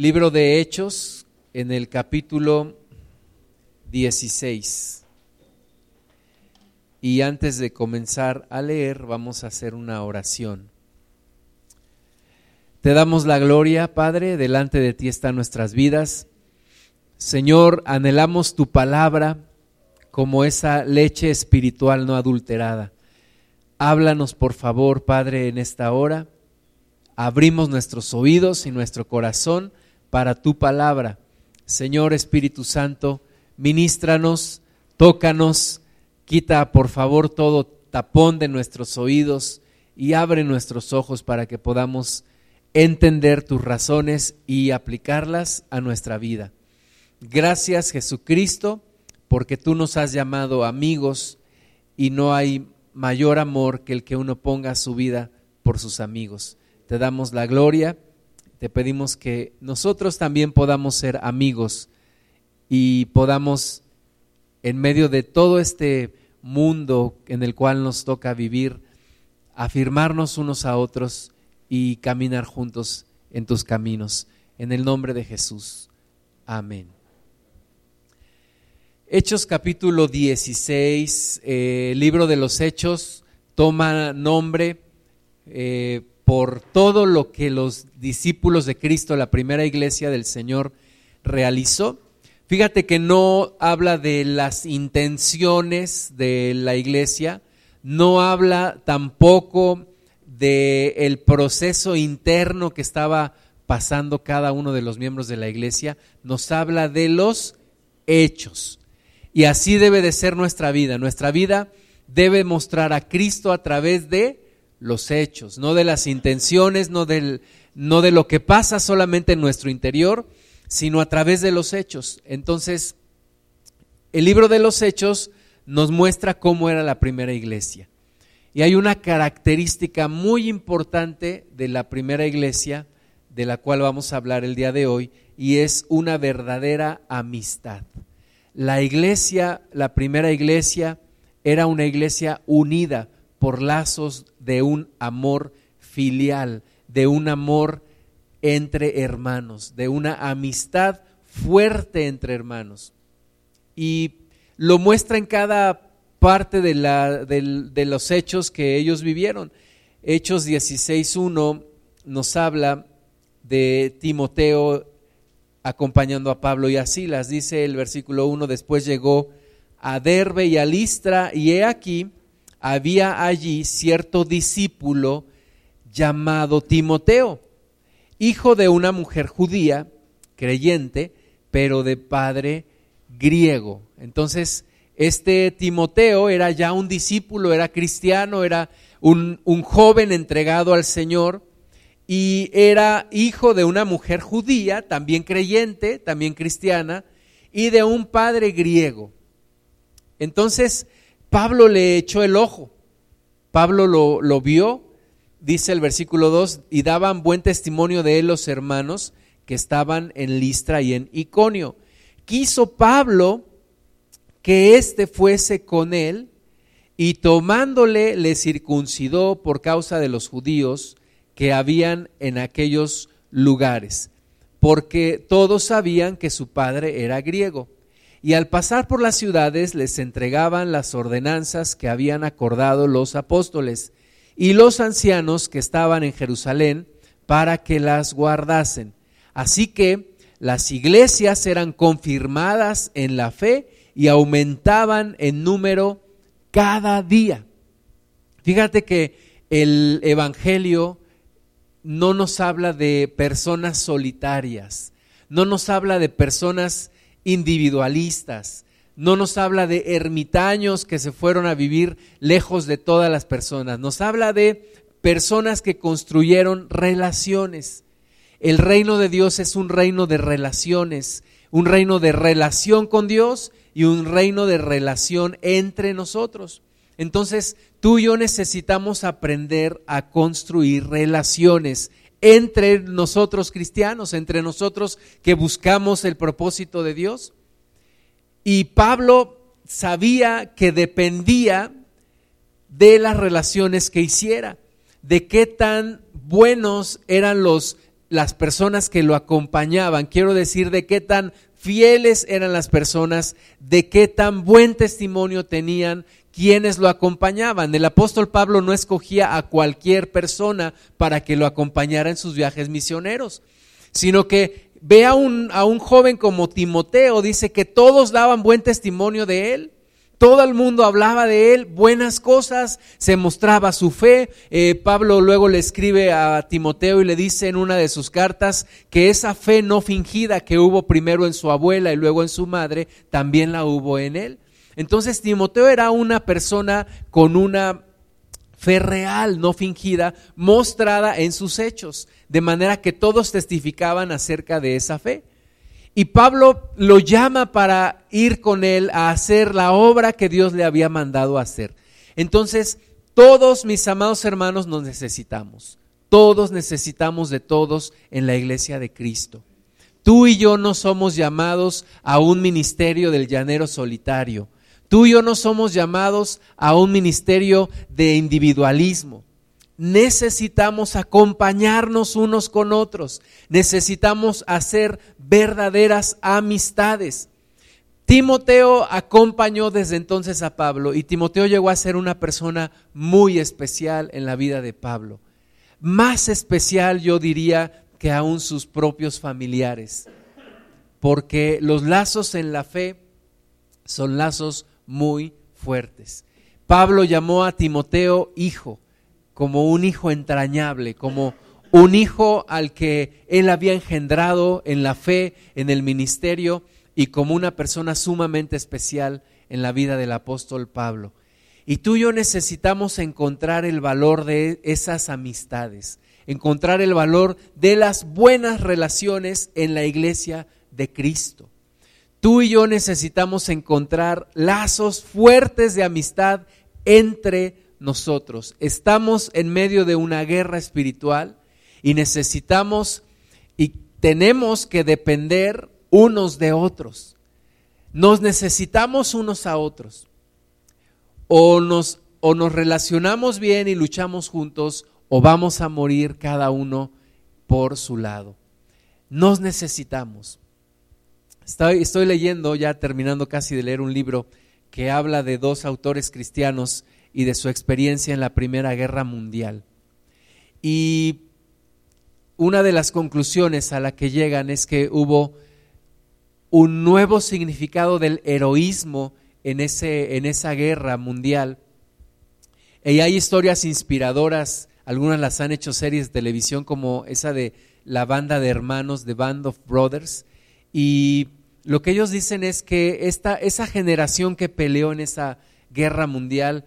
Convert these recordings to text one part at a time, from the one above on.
Libro de Hechos, en el capítulo 16. Y antes de comenzar a leer, vamos a hacer una oración. Te damos la gloria, Padre, delante de ti están nuestras vidas. Señor, anhelamos tu palabra como esa leche espiritual no adulterada. Háblanos, por favor, Padre, en esta hora. Abrimos nuestros oídos y nuestro corazón para tu palabra. Señor Espíritu Santo, ministranos, tócanos, quita por favor todo tapón de nuestros oídos y abre nuestros ojos para que podamos entender tus razones y aplicarlas a nuestra vida. Gracias Jesucristo, porque tú nos has llamado amigos y no hay mayor amor que el que uno ponga su vida por sus amigos. Te damos la gloria te pedimos que nosotros también podamos ser amigos y podamos, en medio de todo este mundo en el cual nos toca vivir, afirmarnos unos a otros y caminar juntos en tus caminos. En el nombre de Jesús. Amén. Hechos capítulo 16, eh, libro de los Hechos, toma nombre eh, por todo lo que los discípulos de Cristo, la primera iglesia del Señor, realizó. Fíjate que no habla de las intenciones de la iglesia, no habla tampoco del el proceso interno que estaba pasando cada uno de los miembros de la iglesia, nos habla de los hechos. Y así debe de ser nuestra vida. Nuestra vida debe mostrar a Cristo a través de los hechos, no de las intenciones, no, del, no de lo que pasa solamente en nuestro interior, sino a través de los hechos. Entonces, el libro de los hechos nos muestra cómo era la primera iglesia. Y hay una característica muy importante de la primera iglesia, de la cual vamos a hablar el día de hoy, y es una verdadera amistad. La iglesia, la primera iglesia, era una iglesia unida por lazos de un amor filial, de un amor entre hermanos, de una amistad fuerte entre hermanos. Y lo muestra en cada parte de, los hechos que ellos vivieron. Hechos 16.1 nos habla de Timoteo acompañando a Pablo y a Silas. Dice el versículo 1, después llegó a Derbe y a Listra, y he aquí había allí cierto discípulo llamado Timoteo, hijo de una mujer judía, creyente, pero de padre griego. Entonces, este Timoteo era ya un discípulo, era cristiano, era un, joven entregado al Señor y era hijo de una mujer judía, también creyente, también cristiana, y de un padre griego. Entonces, Pablo le echó el ojo, Pablo lo, lo vio, dice el versículo 2, y daban buen testimonio de él los hermanos que estaban en Listra y en Iconio. Quiso Pablo que éste fuese con él y tomándole le circuncidó por causa de los judíos que habían en aquellos lugares, porque todos sabían que su padre era griego y al pasar por las ciudades les entregaban las ordenanzas que habían acordado los apóstoles y los ancianos que estaban en Jerusalén para que las guardasen. Así que las iglesias eran confirmadas en la fe y aumentaban en número cada día. Fíjate que el Evangelio no nos habla de personas solitarias, no nos habla de personas individualistas, no nos habla de ermitaños que se fueron a vivir lejos de todas las personas, nos habla de personas que construyeron relaciones. El reino de Dios es un reino de relaciones, un reino de relación con Dios y un reino de relación entre nosotros. Entonces, tú y yo necesitamos aprender a construir relaciones entre nosotros cristianos, entre nosotros que buscamos el propósito de Dios. Y Pablo sabía que dependía de las relaciones que hiciera, de qué tan buenos eran los las personas que lo acompañaban, quiero decir de qué tan fieles eran las personas, de qué tan buen testimonio tenían quienes lo acompañaban. El apóstol Pablo no escogía a cualquier persona para que lo acompañara en sus viajes misioneros, sino que ve a un, a un joven como Timoteo, dice que todos daban buen testimonio de él. Todo el mundo hablaba de él, buenas cosas, se mostraba su fe. Eh, Pablo luego le escribe a Timoteo y le dice en una de sus cartas que esa fe no fingida que hubo primero en su abuela y luego en su madre, también la hubo en él. Entonces Timoteo era una persona con una fe real, no fingida, mostrada en sus hechos, de manera que todos testificaban acerca de esa fe. Y Pablo lo llama para ir con él a hacer la obra que Dios le había mandado hacer. Entonces, todos mis amados hermanos nos necesitamos. Todos necesitamos de todos en la iglesia de Cristo. Tú y yo no somos llamados a un ministerio del llanero solitario. Tú y yo no somos llamados a un ministerio de individualismo necesitamos acompañarnos unos con otros, necesitamos hacer verdaderas amistades. Timoteo acompañó desde entonces a Pablo y Timoteo llegó a ser una persona muy especial en la vida de Pablo. Más especial yo diría que aún sus propios familiares, porque los lazos en la fe son lazos muy fuertes. Pablo llamó a Timoteo hijo como un hijo entrañable, como un hijo al que él había engendrado en la fe, en el ministerio y como una persona sumamente especial en la vida del apóstol Pablo. Y tú y yo necesitamos encontrar el valor de esas amistades, encontrar el valor de las buenas relaciones en la iglesia de Cristo. Tú y yo necesitamos encontrar lazos fuertes de amistad entre nosotros. Estamos en medio de una guerra espiritual y necesitamos y tenemos que depender unos de otros. Nos necesitamos unos a otros. O nos, o nos relacionamos bien y luchamos juntos o vamos a morir cada uno por su lado. Nos necesitamos. Estoy, leyendo, ya terminando casi de leer un libro que habla de dos autores cristianos y de su experiencia en la Primera Guerra Mundial. Y una de las conclusiones a la que llegan es que hubo un nuevo significado del heroísmo en, ese, en esa guerra mundial. Y hay historias inspiradoras, algunas las han hecho series de televisión como esa de la banda de hermanos, The Band of Brothers, y lo que ellos dicen es que esta, esa generación que peleó en esa guerra mundial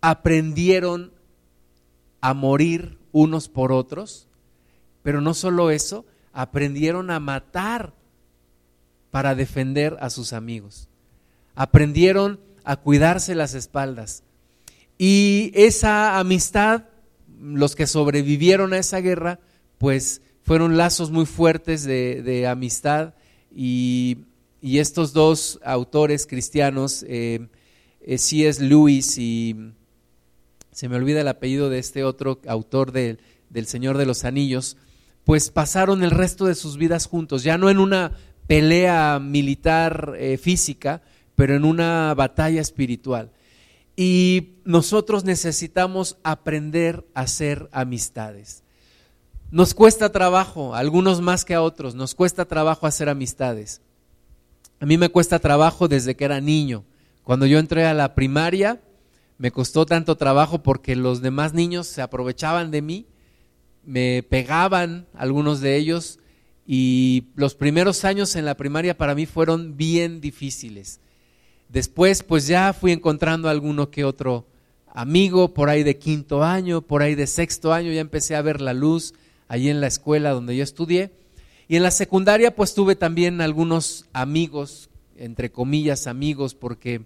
aprendieron a morir unos por otros, pero no solo eso, aprendieron a matar para defender a sus amigos. Aprendieron a cuidarse las espaldas. Y esa amistad, los que sobrevivieron a esa guerra, pues fueron lazos muy fuertes de, amistad y, estos dos autores cristianos, eh, eh C.S. Lewis y se me olvida el apellido de este otro autor del Señor de los Anillos, pues pasaron el resto de sus vidas juntos, ya no en una pelea militar eh, física, pero en una batalla espiritual. Y nosotros necesitamos aprender a hacer amistades. Nos cuesta trabajo, algunos más que a otros, nos cuesta trabajo hacer amistades. A mí me cuesta trabajo desde que era niño. Cuando yo entré a la primaria, me costó tanto trabajo porque los demás niños se aprovechaban de mí, me pegaban algunos de ellos y los primeros años en la primaria para mí fueron bien difíciles. Después pues ya fui encontrando alguno que otro amigo por ahí de quinto año, por ahí de sexto año, ya empecé a ver la luz allí en la escuela donde yo estudié. Y en la secundaria pues tuve también algunos amigos, entre comillas amigos, porque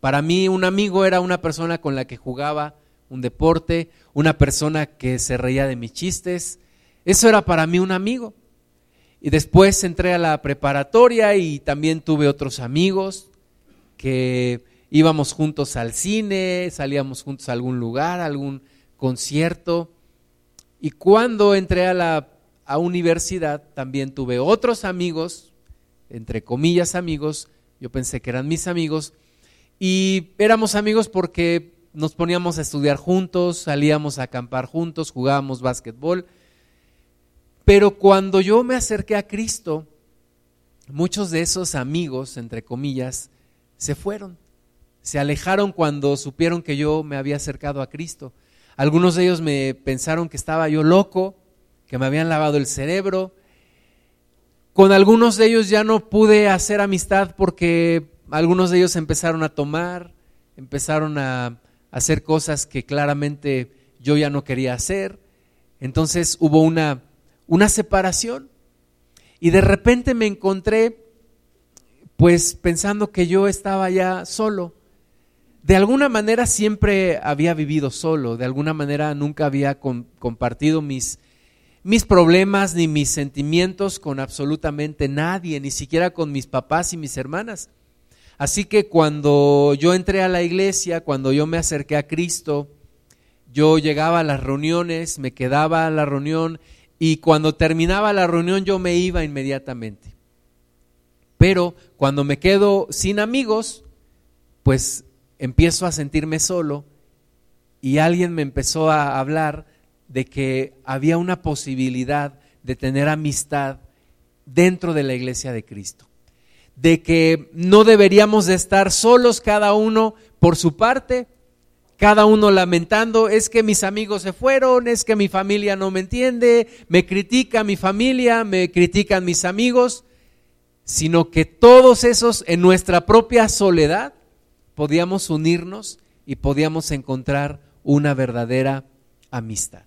para mí un amigo era una persona con la que jugaba un deporte, una persona que se reía de mis chistes. Eso era para mí un amigo. Y después entré a la preparatoria y también tuve otros amigos que íbamos juntos al cine, salíamos juntos a algún lugar, a algún concierto. Y cuando entré a la universidad, también tuve otros amigos, entre comillas amigos, yo pensé que eran mis amigos, y éramos amigos porque nos poníamos a estudiar juntos, salíamos a acampar juntos, jugábamos básquetbol. Pero cuando yo me acerqué a Cristo, muchos de esos amigos, entre comillas, se fueron. Se alejaron cuando supieron que yo me había acercado a Cristo. Algunos de ellos me pensaron que estaba yo loco, que me habían lavado el cerebro. Con algunos de ellos ya no pude hacer amistad porque algunos de ellos empezaron a tomar, empezaron a hacer cosas que claramente yo ya no quería hacer. Entonces hubo una, una separación y de repente me encontré pues pensando que yo estaba ya solo. De alguna manera siempre había vivido solo, de alguna manera nunca había compartido mis, mis problemas ni mis sentimientos con absolutamente nadie, ni siquiera con mis papás y mis hermanas. Así que cuando yo entré a la iglesia, cuando yo me acerqué a Cristo, yo llegaba a las reuniones, me quedaba a la reunión y cuando terminaba la reunión yo me iba inmediatamente. Pero cuando me quedo sin amigos, pues empiezo a sentirme solo y alguien me empezó a hablar de que había una posibilidad de tener amistad dentro de la iglesia de Cristo de que no deberíamos de estar solos cada uno por su parte, cada uno lamentando, es que mis amigos se fueron, es que mi familia no me entiende, me critica mi familia, me critican mis amigos, sino que todos esos en nuestra propia soledad podíamos unirnos y podíamos encontrar una verdadera amistad.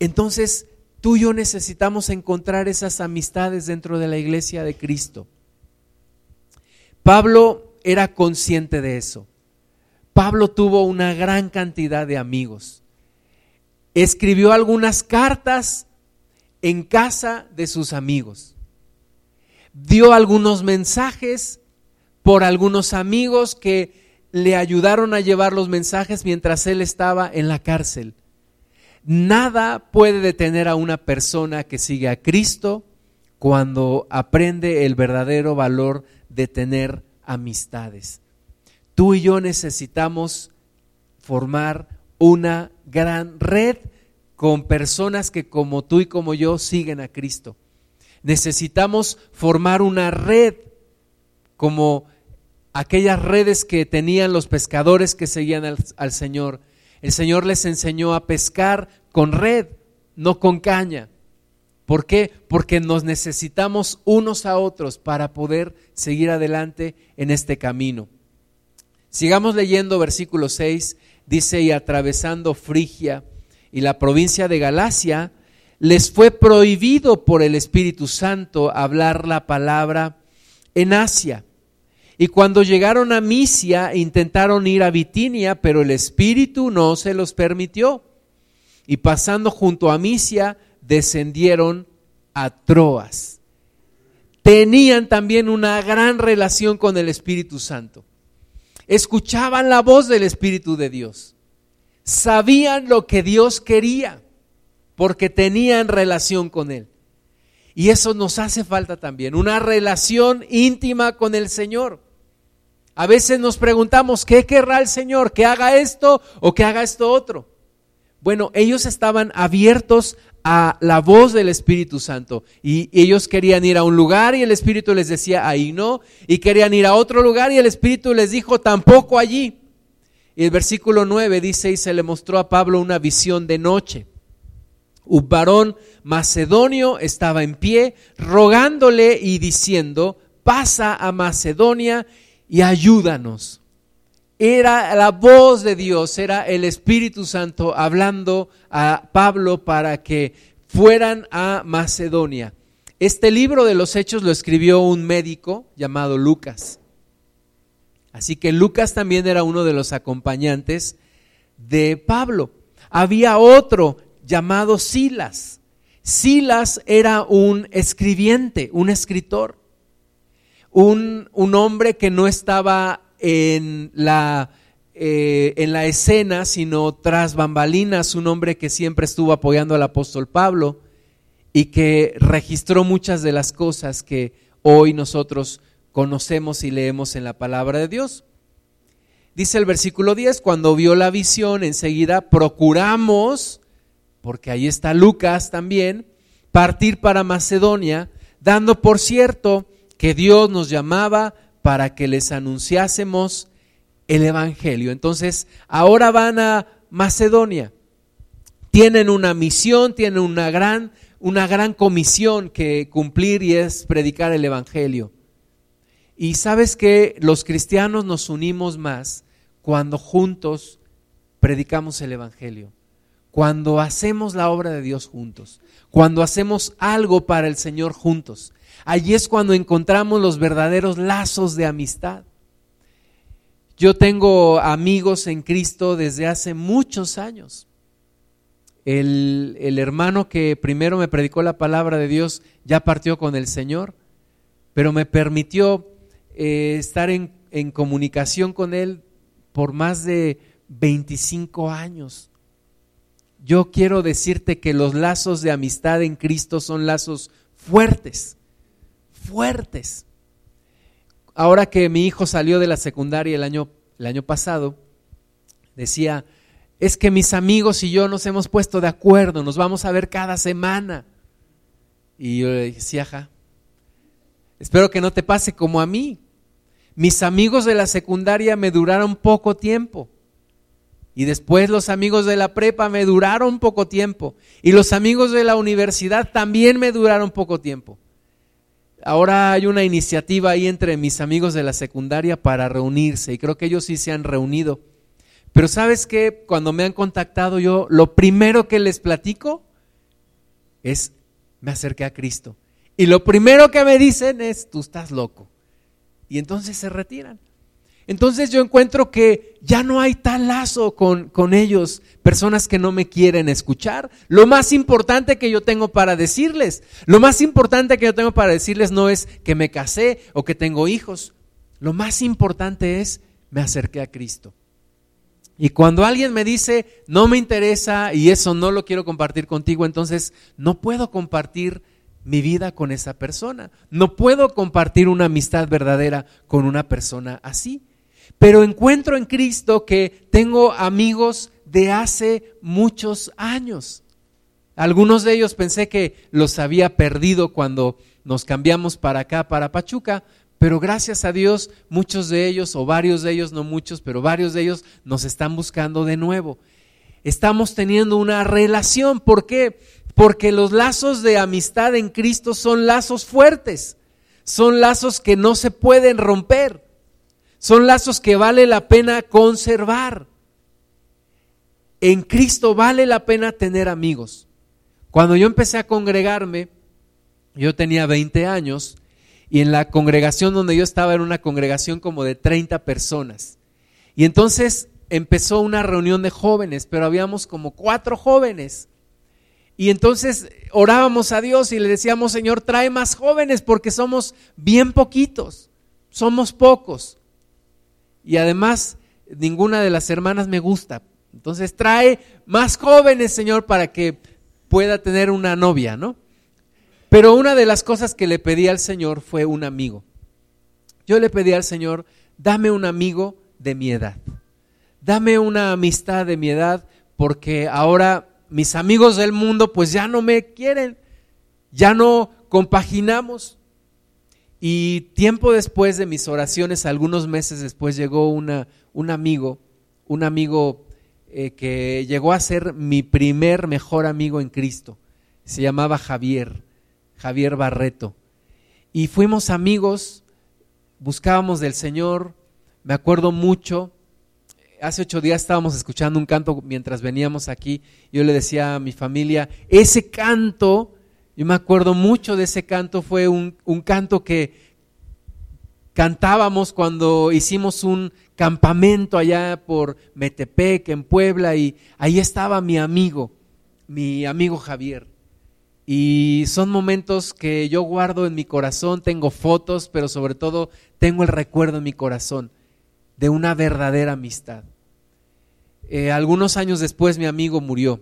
Entonces, tú y yo necesitamos encontrar esas amistades dentro de la iglesia de Cristo. Pablo era consciente de eso. Pablo tuvo una gran cantidad de amigos. Escribió algunas cartas en casa de sus amigos. Dio algunos mensajes por algunos amigos que le ayudaron a llevar los mensajes mientras él estaba en la cárcel. Nada puede detener a una persona que sigue a Cristo cuando aprende el verdadero valor de tener amistades. Tú y yo necesitamos formar una gran red con personas que como tú y como yo siguen a Cristo. Necesitamos formar una red como aquellas redes que tenían los pescadores que seguían al, Señor. El Señor les enseñó a pescar con red, no con caña. ¿Por qué? Porque nos necesitamos unos a otros para poder seguir adelante en este camino. Sigamos leyendo versículo 6, dice, y atravesando Frigia y la provincia de Galacia, les fue prohibido por el Espíritu Santo hablar la palabra en Asia. Y cuando llegaron a Misia, intentaron ir a Bitinia, pero el Espíritu no se los permitió. Y pasando junto a Misia, descendieron a Troas. Tenían también una gran relación con el Espíritu Santo. Escuchaban la voz del Espíritu de Dios. Sabían lo que Dios quería porque tenían relación con Él. Y eso nos hace falta también, una relación íntima con el Señor. A veces nos preguntamos, ¿qué querrá el Señor? ¿Que haga esto o que haga esto otro? Bueno, ellos estaban abiertos a la voz del Espíritu Santo. Y ellos querían ir a un lugar y el Espíritu les decía, ahí no. Y querían ir a otro lugar y el Espíritu les dijo, tampoco allí. Y el versículo 9 dice, y se le mostró a Pablo una visión de noche. Un varón macedonio estaba en pie, rogándole y diciendo, pasa a Macedonia y ayúdanos. Era la voz de Dios, era el Espíritu Santo hablando a Pablo para que fueran a Macedonia. Este libro de los hechos lo escribió un médico llamado Lucas. Así que Lucas también era uno de los acompañantes de Pablo. Había otro llamado Silas. Silas era un escribiente, un escritor, un, un hombre que no estaba en la eh, en la escena, sino tras bambalinas, un hombre que siempre estuvo apoyando al apóstol Pablo y que registró muchas de las cosas que hoy nosotros conocemos y leemos en la palabra de Dios. Dice el versículo 10, cuando vio la visión, enseguida procuramos, porque ahí está Lucas también, partir para Macedonia, dando por cierto que Dios nos llamaba para que les anunciásemos el Evangelio. Entonces, ahora van a Macedonia. Tienen una misión, tienen una gran, una gran comisión que cumplir y es predicar el Evangelio. Y sabes que los cristianos nos unimos más cuando juntos predicamos el Evangelio, cuando hacemos la obra de Dios juntos cuando hacemos algo para el Señor juntos. Allí es cuando encontramos los verdaderos lazos de amistad. Yo tengo amigos en Cristo desde hace muchos años. El, hermano que primero me predicó la palabra de Dios ya partió con el Señor, pero me permitió eh, estar en, en comunicación con él por más de 25 años yo quiero decirte que los lazos de amistad en Cristo son lazos fuertes, fuertes. Ahora que mi hijo salió de la secundaria el año, el año pasado, decía, es que mis amigos y yo nos hemos puesto de acuerdo, nos vamos a ver cada semana. Y yo le dije, ajá, espero que no te pase como a mí. Mis amigos de la secundaria me duraron poco tiempo. Y después los amigos de la prepa me duraron poco tiempo. Y los amigos de la universidad también me duraron poco tiempo. Ahora hay una iniciativa ahí entre mis amigos de la secundaria para reunirse y creo que ellos sí se han reunido. Pero sabes que cuando me han contactado yo, lo primero que les platico es, me acerqué a Cristo. Y lo primero que me dicen es, tú estás loco. Y entonces se retiran. Entonces yo encuentro que ya no hay tal lazo con, con, ellos, personas que no me quieren escuchar. Lo más importante que yo tengo para decirles, lo más importante que yo tengo para decirles no es que me casé o que tengo hijos. Lo más importante es me acerqué a Cristo. Y cuando alguien me dice, no me interesa y eso no lo quiero compartir contigo, entonces no puedo compartir mi vida con esa persona. No puedo compartir una amistad verdadera con una persona así. Pero encuentro en Cristo que tengo amigos de hace muchos años. Algunos de ellos pensé que los había perdido cuando nos cambiamos para acá, para Pachuca, pero gracias a Dios muchos de ellos, o varios de ellos, no muchos, pero varios de ellos nos están buscando de nuevo. Estamos teniendo una relación. ¿Por qué? Porque los lazos de amistad en Cristo son lazos fuertes, son lazos que no se pueden romper. Son lazos que vale la pena conservar. En Cristo vale la pena tener amigos. Cuando yo empecé a congregarme, yo tenía 20 años y en la congregación donde yo estaba era una congregación como de 30 personas. Y entonces empezó una reunión de jóvenes, pero habíamos como cuatro jóvenes. Y entonces orábamos a Dios y le decíamos, Señor, trae más jóvenes porque somos bien poquitos, somos pocos y además ninguna de las hermanas me gusta. Entonces trae más jóvenes, Señor, para que pueda tener una novia, ¿no? Pero una de las cosas que le pedí al Señor fue un amigo. Yo le pedí al Señor, dame un amigo de mi edad. Dame una amistad de mi edad porque ahora mis amigos del mundo pues ya no me quieren, ya no compaginamos. Y tiempo después de mis oraciones, algunos meses después, llegó una, un amigo, un amigo eh, que llegó a ser mi primer mejor amigo en Cristo. Se llamaba Javier, Javier Barreto. Y fuimos amigos, buscábamos del Señor, me acuerdo mucho. Hace ocho días estábamos escuchando un canto mientras veníamos aquí. Yo le decía a mi familia, ese canto yo me acuerdo mucho de ese canto, fue un, canto que cantábamos cuando hicimos un campamento allá por Metepec, en Puebla, y ahí estaba mi amigo, mi amigo Javier. Y son momentos que yo guardo en mi corazón, tengo fotos, pero sobre todo tengo el recuerdo en mi corazón de una verdadera amistad, eh, algunos años después mi amigo murió,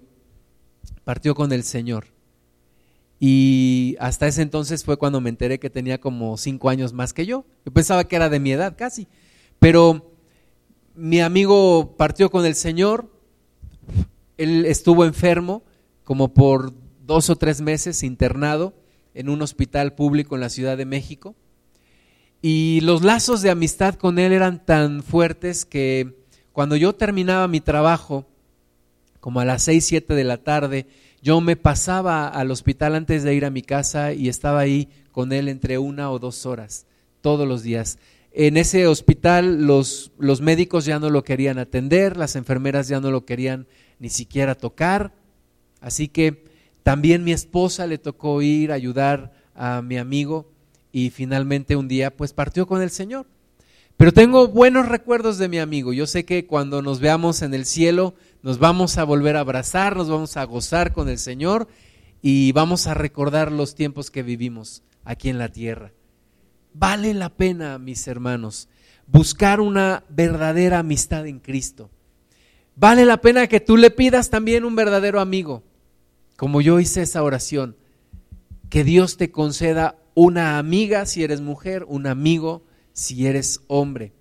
partió con el Señor. Y hasta ese entonces fue cuando me enteré que tenía como cinco años más que yo. Yo pensaba que era de mi edad casi. Pero mi amigo partió con el Señor, él estuvo enfermo como por dos o tres meses internado en un hospital público en la Ciudad de México. Y los lazos de amistad con él eran tan fuertes que cuando yo terminaba mi trabajo, como a las seis, siete de la tarde, yo me pasaba al hospital antes de ir a mi casa y estaba ahí con él entre una o dos horas, todos los días. En ese hospital los, los médicos ya no lo querían atender, las enfermeras ya no lo querían ni siquiera tocar, así que también mi esposa le tocó ir a ayudar a mi amigo y finalmente un día pues partió con el Señor. Pero tengo buenos recuerdos de mi amigo. Yo sé que cuando nos veamos en el cielo nos vamos a volver a abrazar, nos vamos a gozar con el Señor y vamos a recordar los tiempos que vivimos aquí en la tierra. Vale la pena, mis hermanos, buscar una verdadera amistad en Cristo. Vale la pena que tú le pidas también un verdadero amigo, como yo hice esa oración. Que Dios te conceda una amiga si eres mujer, un amigo si eres hombre.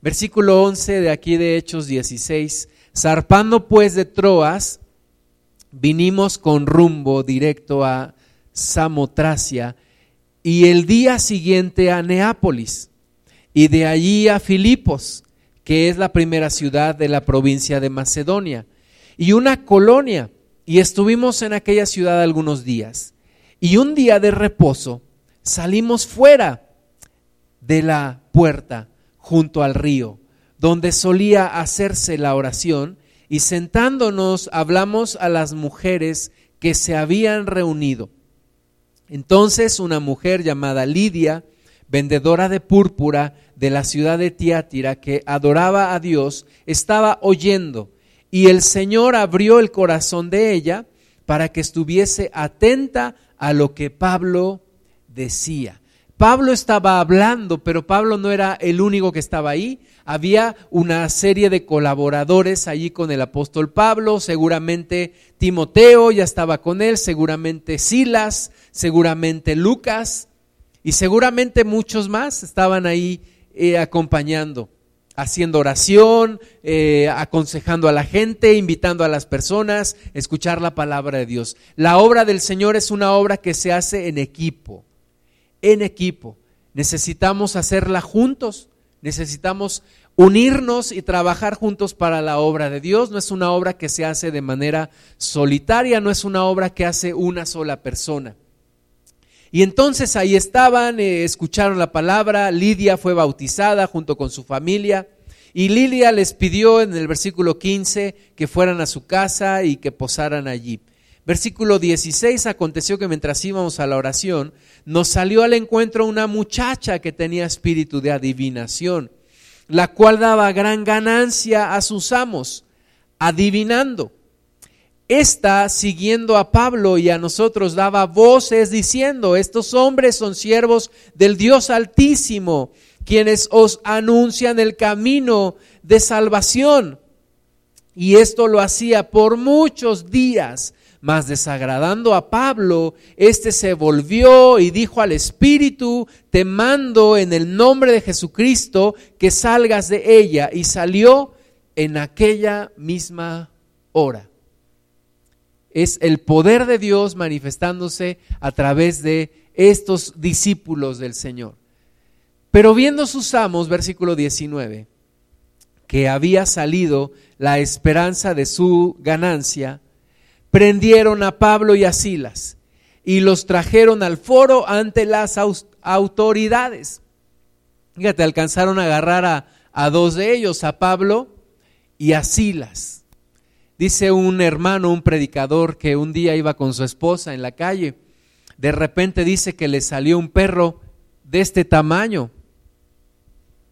Versículo 11 de aquí de Hechos 16. Zarpando pues de Troas, vinimos con rumbo directo a Samotracia y el día siguiente a Neápolis y de allí a Filipos, que es la primera ciudad de la provincia de Macedonia, y una colonia, y estuvimos en aquella ciudad algunos días. Y un día de reposo salimos fuera de la puerta junto al río, donde solía hacerse la oración, y sentándonos hablamos a las mujeres que se habían reunido. Entonces una mujer llamada Lidia, vendedora de púrpura de la ciudad de Tiátira, que adoraba a Dios, estaba oyendo, y el Señor abrió el corazón de ella para que estuviese atenta a lo que Pablo decía. Pablo estaba hablando, pero Pablo no era el único que estaba ahí. Había una serie de colaboradores allí con el apóstol Pablo, seguramente Timoteo ya estaba con él, seguramente Silas, seguramente Lucas y seguramente muchos más estaban ahí eh, acompañando, haciendo oración, eh, aconsejando a la gente, invitando a las personas a escuchar la palabra de Dios. La obra del Señor es una obra que se hace en equipo en equipo. Necesitamos hacerla juntos, necesitamos unirnos y trabajar juntos para la obra de Dios. No es una obra que se hace de manera solitaria, no es una obra que hace una sola persona. Y entonces ahí estaban, eh, escucharon la palabra, Lidia fue bautizada junto con su familia. Y Lidia les pidió en el versículo 15 que fueran a su casa y que posaran allí. Versículo 16, aconteció que mientras íbamos a la oración, nos salió al encuentro una muchacha que tenía espíritu de adivinación, la cual daba gran ganancia a sus amos, adivinando. Esta, siguiendo a Pablo y a nosotros, daba voces diciendo, estos hombres son siervos del Dios Altísimo, quienes os anuncian el camino de salvación. Y esto lo hacía por muchos días mas desagradando a Pablo, éste se volvió y dijo al Espíritu, te mando en el nombre de Jesucristo que salgas de ella. Y salió en aquella misma hora. Es el poder de Dios manifestándose a través de estos discípulos del Señor. Pero viendo sus amos, versículo 19, que había salido la esperanza de su ganancia, prendieron a Pablo y a Silas y los trajeron al foro ante las autoridades. Fíjate, alcanzaron a agarrar a, a dos de ellos, a Pablo y a Silas. Dice un hermano, un predicador, que un día iba con su esposa en la calle. De repente dice que le salió un perro de este tamaño.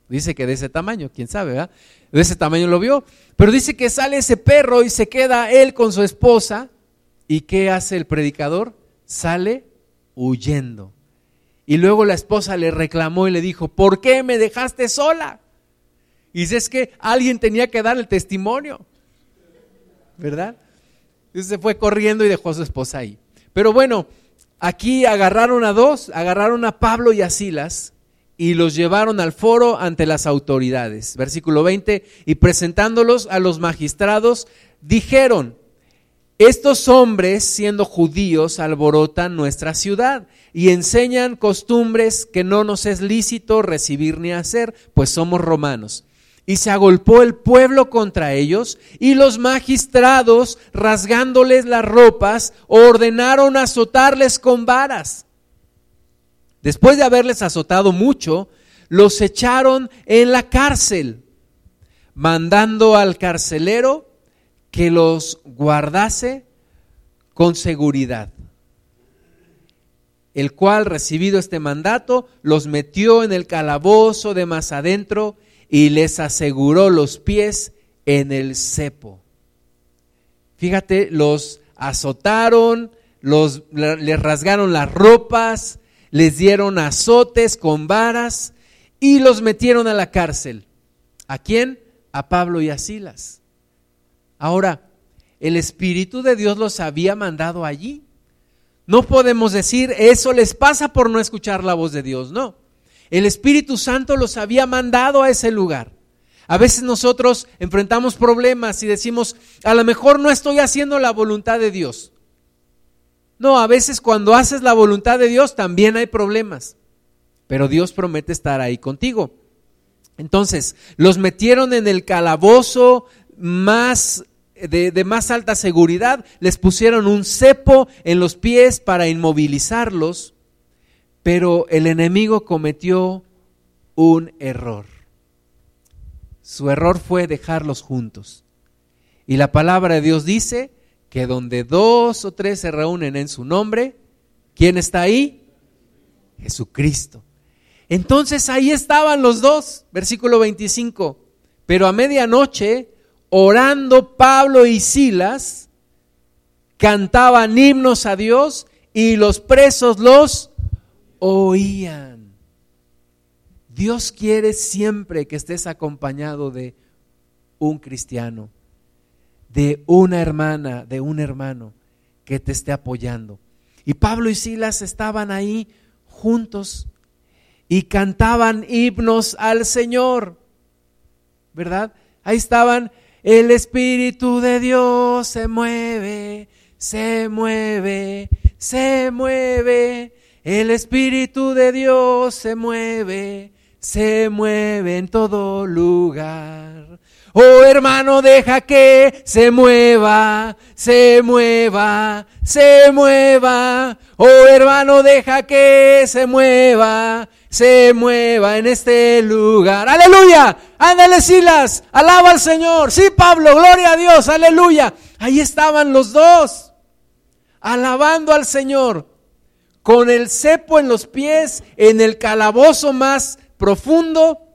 Dice que de ese tamaño, quién sabe, ¿verdad? De ese tamaño lo vio. Pero dice que sale ese perro y se queda él con su esposa. ¿Y qué hace el predicador? Sale huyendo. Y luego la esposa le reclamó y le dijo, ¿por qué me dejaste sola? Y dice, es que alguien tenía que dar el testimonio. ¿verdad? Y se fue corriendo y dejó a su esposa ahí. Pero bueno, aquí agarraron a dos, agarraron a Pablo y a Silas y los llevaron al foro ante las autoridades. Versículo 20, y presentándolos a los magistrados, dijeron, estos hombres, siendo judíos, alborotan nuestra ciudad y enseñan costumbres que no nos es lícito recibir ni hacer, pues somos romanos. Y se agolpó el pueblo contra ellos y los magistrados, rasgándoles las ropas, ordenaron azotarles con varas. Después de haberles azotado mucho, los echaron en la cárcel, mandando al carcelero que los guardase con seguridad, el cual, recibido este mandato, los metió en el calabozo de más adentro y les aseguró los pies en el cepo. Fíjate, los azotaron, los, les rasgaron las ropas, les dieron azotes con varas y los metieron a la cárcel. ¿A quién? A Pablo y a Silas. Ahora, el Espíritu de Dios los había mandado allí. No podemos decir, eso les pasa por no escuchar la voz de Dios, no. El Espíritu Santo los había mandado a ese lugar. A veces nosotros enfrentamos problemas y decimos, a lo mejor no estoy haciendo la voluntad de Dios. No, a veces cuando haces la voluntad de Dios también hay problemas, pero Dios promete estar ahí contigo. Entonces, los metieron en el calabozo más de, más alta seguridad, les pusieron un cepo en los pies para inmovilizarlos, pero el enemigo cometió un error. Su error fue dejarlos juntos. Y la palabra de Dios dice que donde dos o tres se reúnen en su nombre, ¿quién está ahí? Jesucristo. Entonces ahí estaban los dos, versículo 25. Pero a medianoche orando Pablo y Silas, cantaban himnos a Dios y los presos los oían. Dios quiere siempre que estés acompañado de un cristiano, de una hermana, de un hermano que te esté apoyando. Y Pablo y Silas estaban ahí juntos y cantaban himnos al Señor, ¿verdad? Ahí estaban el Espíritu de Dios se mueve, se mueve, se mueve. El Espíritu de Dios se mueve, se mueve en todo lugar. Oh hermano, deja que se mueva, se mueva, se mueva. Oh hermano, deja que se mueva, se mueva en este lugar. Aleluya. Ándale Silas, alaba al Señor. Sí, Pablo, gloria a Dios, aleluya. Ahí estaban los dos, alabando al Señor, con el cepo en los pies, en el calabozo más profundo,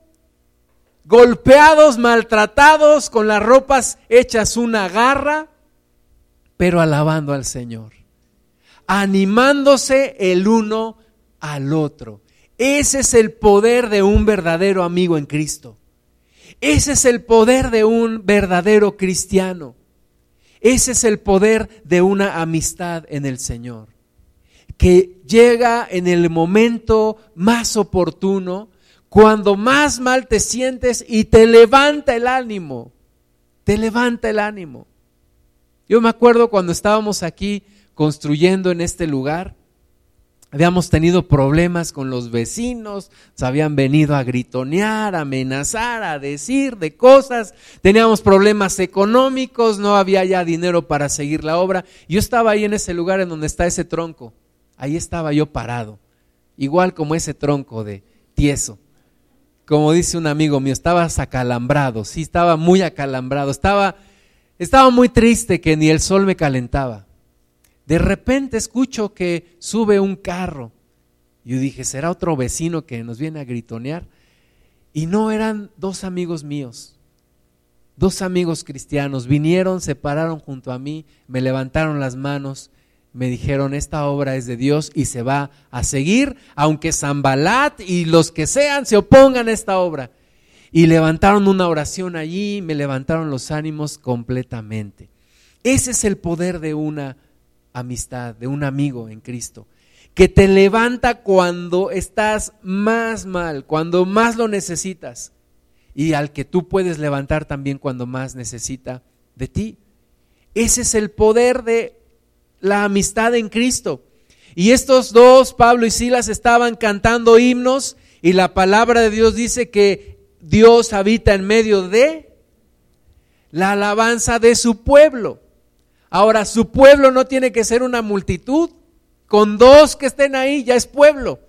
golpeados, maltratados, con las ropas hechas una garra, pero alabando al Señor, animándose el uno al otro. Ese es el poder de un verdadero amigo en Cristo. Ese es el poder de un verdadero cristiano. Ese es el poder de una amistad en el Señor, que llega en el momento más oportuno, cuando más mal te sientes y te levanta el ánimo, te levanta el ánimo. Yo me acuerdo cuando estábamos aquí construyendo en este lugar, Habíamos tenido problemas con los vecinos, se habían venido a gritonear, a amenazar, a decir de cosas, teníamos problemas económicos, no había ya dinero para seguir la obra. Yo estaba ahí en ese lugar en donde está ese tronco, ahí estaba yo parado, igual como ese tronco de tieso. Como dice un amigo mío, estaba acalambrado, sí, estaba muy acalambrado, estaba, estaba muy triste que ni el sol me calentaba. De repente escucho que sube un carro. Yo dije, ¿será otro vecino que nos viene a gritonear? Y no eran dos amigos míos, dos amigos cristianos. Vinieron, se pararon junto a mí, me levantaron las manos, me dijeron, esta obra es de Dios y se va a seguir, aunque Zambalat y los que sean se opongan a esta obra. Y levantaron una oración allí, me levantaron los ánimos completamente. Ese es el poder de una amistad, de un amigo en Cristo, que te levanta cuando estás más mal, cuando más lo necesitas, y al que tú puedes levantar también cuando más necesita de ti. Ese es el poder de la amistad en Cristo. Y estos dos, Pablo y Silas, estaban cantando himnos y la palabra de Dios dice que Dios habita en medio de la alabanza de su pueblo. Ahora, su pueblo no tiene que ser una multitud. Con dos que estén ahí ya es pueblo.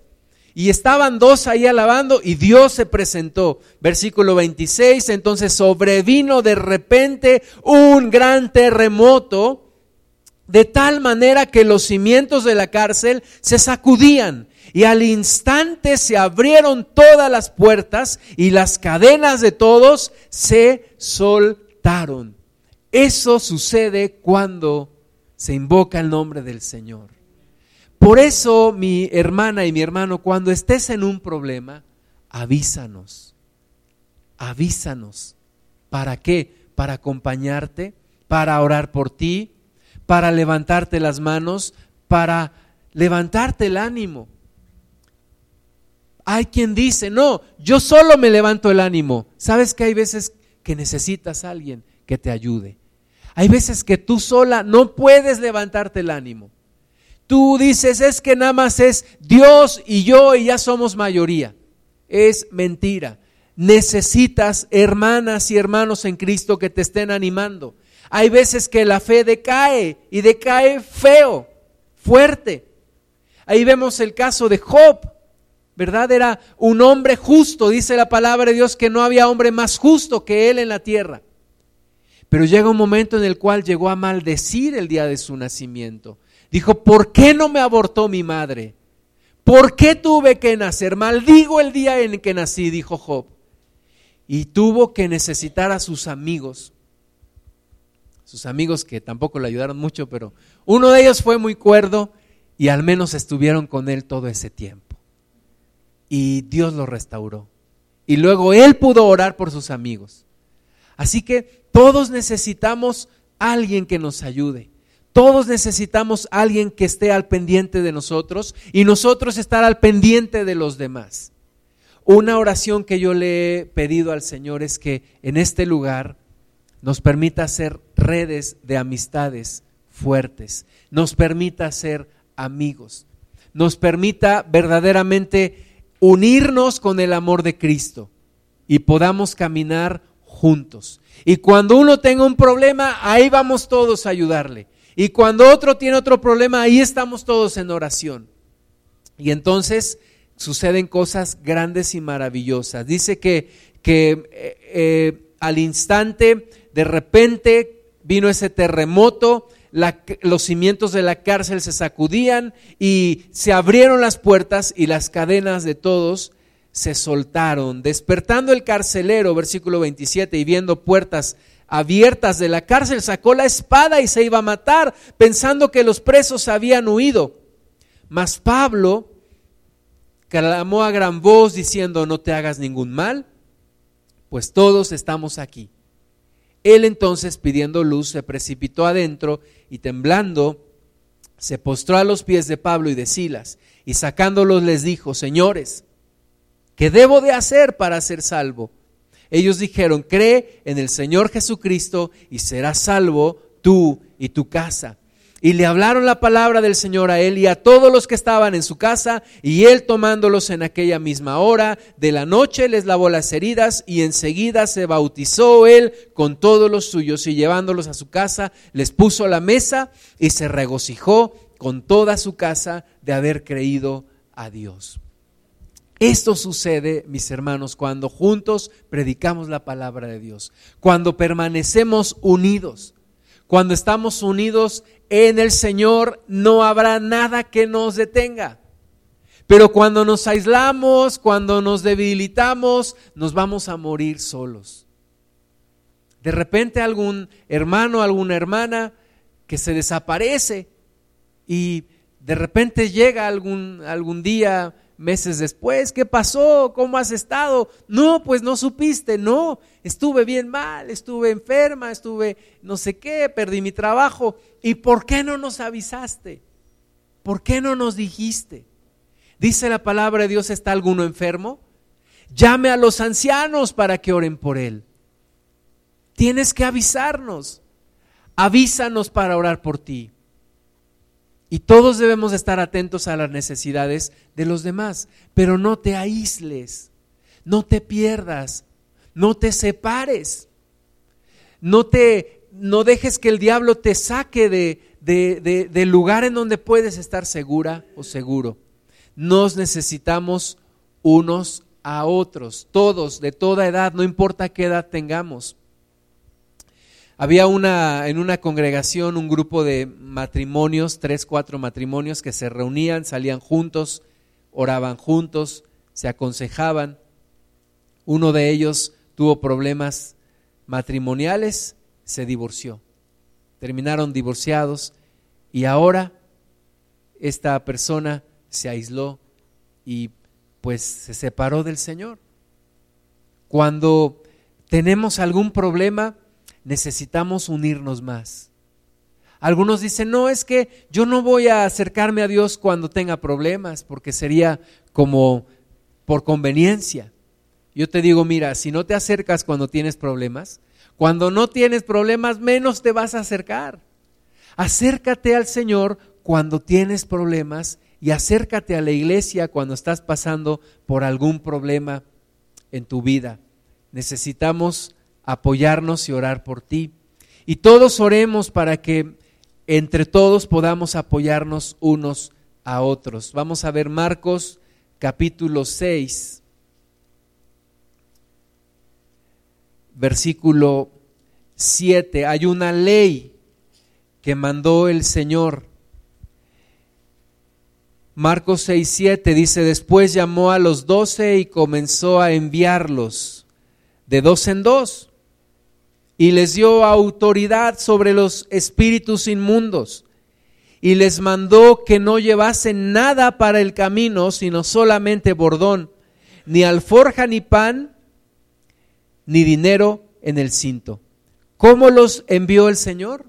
Y estaban dos ahí alabando y Dios se presentó. Versículo 26, entonces sobrevino de repente un gran terremoto de tal manera que los cimientos de la cárcel se sacudían y al instante se abrieron todas las puertas y las cadenas de todos se soltaron. Eso sucede cuando se invoca el nombre del Señor. Por eso, mi hermana y mi hermano, cuando estés en un problema, avísanos. Avísanos. ¿Para qué? Para acompañarte, para orar por ti, para levantarte las manos, para levantarte el ánimo. Hay quien dice, no, yo solo me levanto el ánimo. ¿Sabes que hay veces que necesitas a alguien que te ayude? Hay veces que tú sola no puedes levantarte el ánimo. Tú dices, es que nada más es Dios y yo y ya somos mayoría. Es mentira. Necesitas hermanas y hermanos en Cristo que te estén animando. Hay veces que la fe decae y decae feo, fuerte. Ahí vemos el caso de Job, ¿verdad? Era un hombre justo, dice la palabra de Dios que no había hombre más justo que él en la tierra. Pero llega un momento en el cual llegó a maldecir el día de su nacimiento. Dijo, ¿por qué no me abortó mi madre? ¿Por qué tuve que nacer? Maldigo el día en que nací, dijo Job. Y tuvo que necesitar a sus amigos sus amigos que tampoco le ayudaron mucho, pero uno de ellos fue muy cuerdo y al menos estuvieron con él todo ese tiempo. Y Dios lo restauró. Y luego él pudo orar por sus amigos. Así que todos necesitamos alguien que nos ayude. Todos necesitamos alguien que esté al pendiente de nosotros y nosotros estar al pendiente de los demás. Una oración que yo le he pedido al Señor es que en este lugar nos permita hacer redes de amistades fuertes, nos permita ser amigos, nos permita verdaderamente unirnos con el amor de Cristo y podamos caminar juntos. Y cuando uno tenga un problema, ahí vamos todos a ayudarle. Y cuando otro tiene otro problema, ahí estamos todos en oración. Y entonces suceden cosas grandes y maravillosas. Dice que, que eh, eh, al instante de repente vino ese terremoto, los cimientos de la cárcel se sacudían y se abrieron las puertas y las cadenas de todos se soltaron. Despertando el carcelero, versículo 27, y viendo puertas abiertas de la cárcel, sacó la espada y se iba a matar, pensando que los presos habían huido. Mas Pablo clamó a gran voz diciendo, no te hagas ningún mal, pues todos estamos aquí. Él entonces, pidiendo luz, se precipitó adentro y temblando, se postró a los pies de Pablo y de Silas, y sacándolos les dijo, señores, ¿qué debo de hacer para ser salvo? Ellos dijeron, cree en el Señor Jesucristo y serás salvo tú y tu casa. Y le hablaron la palabra del Señor a él y a todos los que estaban en su casa, y él tomándolos en aquella misma hora de la noche les lavó las heridas y enseguida se bautizó él con todos los suyos y llevándolos a su casa les puso la mesa y se regocijó con toda su casa de haber creído a Dios. Esto sucede, mis hermanos, cuando juntos predicamos la palabra de Dios, cuando permanecemos unidos, cuando estamos unidos en el Señor no habrá nada que nos detenga. Pero cuando nos aislamos, cuando nos debilitamos, nos vamos a morir solos. De repente algún hermano, alguna hermana que se desaparece y de repente llega algún, algún día meses después, ¿qué pasó? ¿Cómo has estado? No, pues no supiste, no, estuve bien mal, estuve enferma, estuve no sé qué, perdí mi trabajo. ¿Y por qué no nos avisaste? ¿Por qué no nos dijiste? Dice la palabra de Dios, ¿está alguno enfermo? Llame a los ancianos para que oren por él. Tienes que avisarnos. Avísanos para orar por ti. Y todos debemos estar atentos a las necesidades de los demás, pero no te aísles, no te pierdas, no te separes, no te no dejes que el diablo te saque de, de, del lugar en donde puedes estar segura o seguro. Nos necesitamos unos a otros, todos, de toda edad, no importa qué edad tengamos. Había una, en una congregación un grupo de matrimonios, tres, cuatro matrimonios que se reunían, salían juntos, oraban juntos, se aconsejaban. Uno de ellos tuvo problemas matrimoniales, se divorció. Terminaron divorciados y ahora esta persona se aisló y pues se separó del Señor. Cuando tenemos algún problema, necesitamos unirnos más. Algunos dicen, no, es que yo no voy a acercarme a Dios cuando tenga problemas, porque sería como por conveniencia. Yo te digo, mira, si no te acercas cuando tienes problemas, cuando no tienes problemas, menos te vas a acercar. Acércate al Señor cuando tienes problemas y acércate a la iglesia cuando estás pasando por algún problema en tu vida. Necesitamos apoyarnos y orar por ti. Y todos oremos para que entre todos podamos apoyarnos unos a otros. Vamos a ver Marcos capítulo 6, versículo 7. Hay una ley que mandó el Señor. Marcos 6, 7 dice, después llamó a los doce y comenzó a enviarlos de dos en dos y les dio autoridad sobre los espíritus inmundos y les mandó que no llevasen nada para el camino, sino solamente bordón, ni alforja ni pan, ni dinero en el cinto. ¿Cómo los envió el Señor?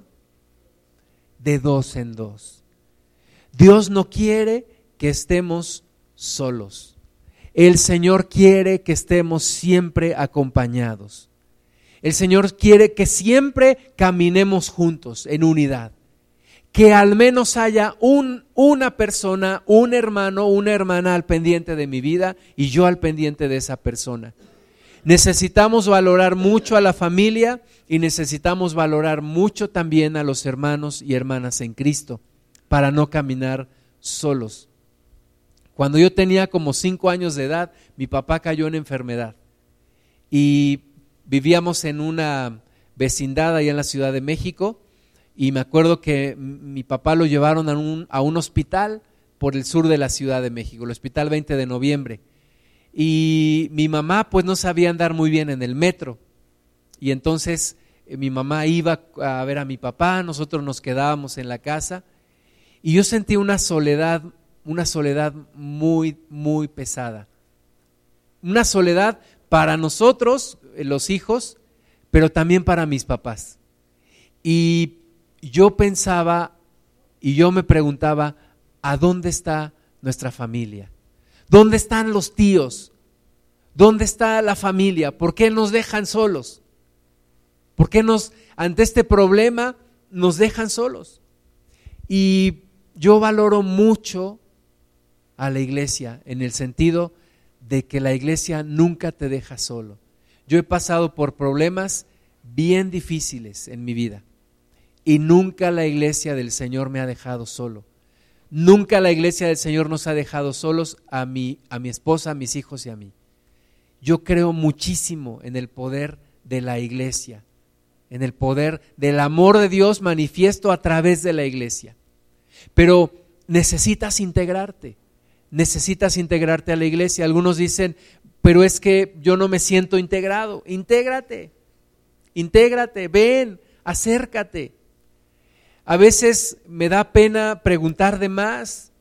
De dos en dos. Dios no quiere que estemos solos. El Señor quiere que estemos siempre acompañados. El Señor quiere que siempre caminemos juntos en unidad. Que al menos haya un, una persona, un hermano, una hermana al pendiente de mi vida y yo al pendiente de esa persona. Necesitamos valorar mucho a la familia y necesitamos valorar mucho también a los hermanos y hermanas en Cristo para no caminar solos. Cuando yo tenía como cinco años de edad, mi papá cayó en enfermedad y vivíamos en una vecindad allá en la Ciudad de México y me acuerdo que mi papá lo llevaron a un, a un hospital por el sur de la Ciudad de México, el Hospital 20 de Noviembre. Y mi mamá pues no sabía andar muy bien en el metro. Y entonces eh, mi mamá iba a ver a mi papá, nosotros nos quedábamos en la casa y yo sentí una soledad, una soledad muy, muy pesada. Una soledad para nosotros, los hijos, pero también para mis papás. Y yo pensaba y yo me preguntaba, ¿a dónde está nuestra familia? ¿Dónde están los tíos? ¿Dónde está la familia? ¿Por qué nos dejan solos? ¿Por qué nos, ante este problema, nos dejan solos? Y yo valoro mucho a la iglesia en el sentido de que la iglesia nunca te deja solo. Yo he pasado por problemas bien difíciles en mi vida y nunca la iglesia del Señor me ha dejado solo. Nunca la iglesia del Señor nos ha dejado solos a mí, a mi esposa, a mis hijos y a mí. Yo creo muchísimo en el poder de la iglesia, en el poder del amor de Dios manifiesto a través de la iglesia. Pero necesitas integrarte necesitas integrarte a la iglesia. Algunos dicen, pero es que yo no me siento integrado. Intégrate, intégrate, ven, acércate. A veces me da pena preguntar de más.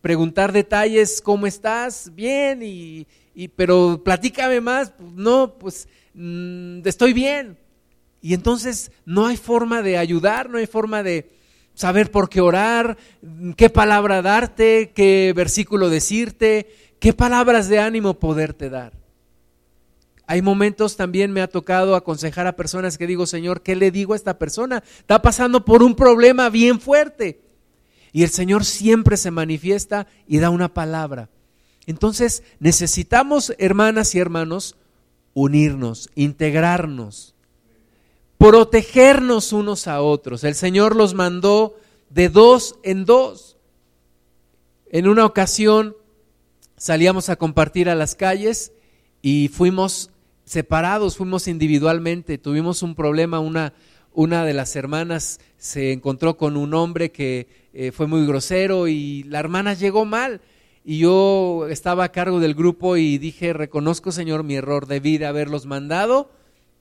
preguntar detalles, ¿cómo estás? Bien, y, pero platícame más. No, pues mm, estoy bien. Y entonces no hay forma de ayudar, no hay forma de saber por qué orar, qué palabra darte, qué versículo decirte, qué palabras de ánimo poderte dar. Hay momentos también me ha tocado aconsejar a personas que digo, Señor, ¿qué le digo a esta persona? Está pasando por un problema bien fuerte. Y el Señor siempre se manifiesta y da una palabra. Entonces necesitamos, hermanas y hermanos, unirnos, integrarnos, protegernos unos a otros. El Señor los mandó de dos en dos. En una ocasión salíamos a compartir a las calles y fuimos separados, fuimos individualmente, tuvimos un problema, una, una de las hermanas se encontró con un hombre que eh, fue muy grosero y la hermana llegó mal. Y yo estaba a cargo del grupo y dije, reconozco Señor mi error, debí de haberlos mandado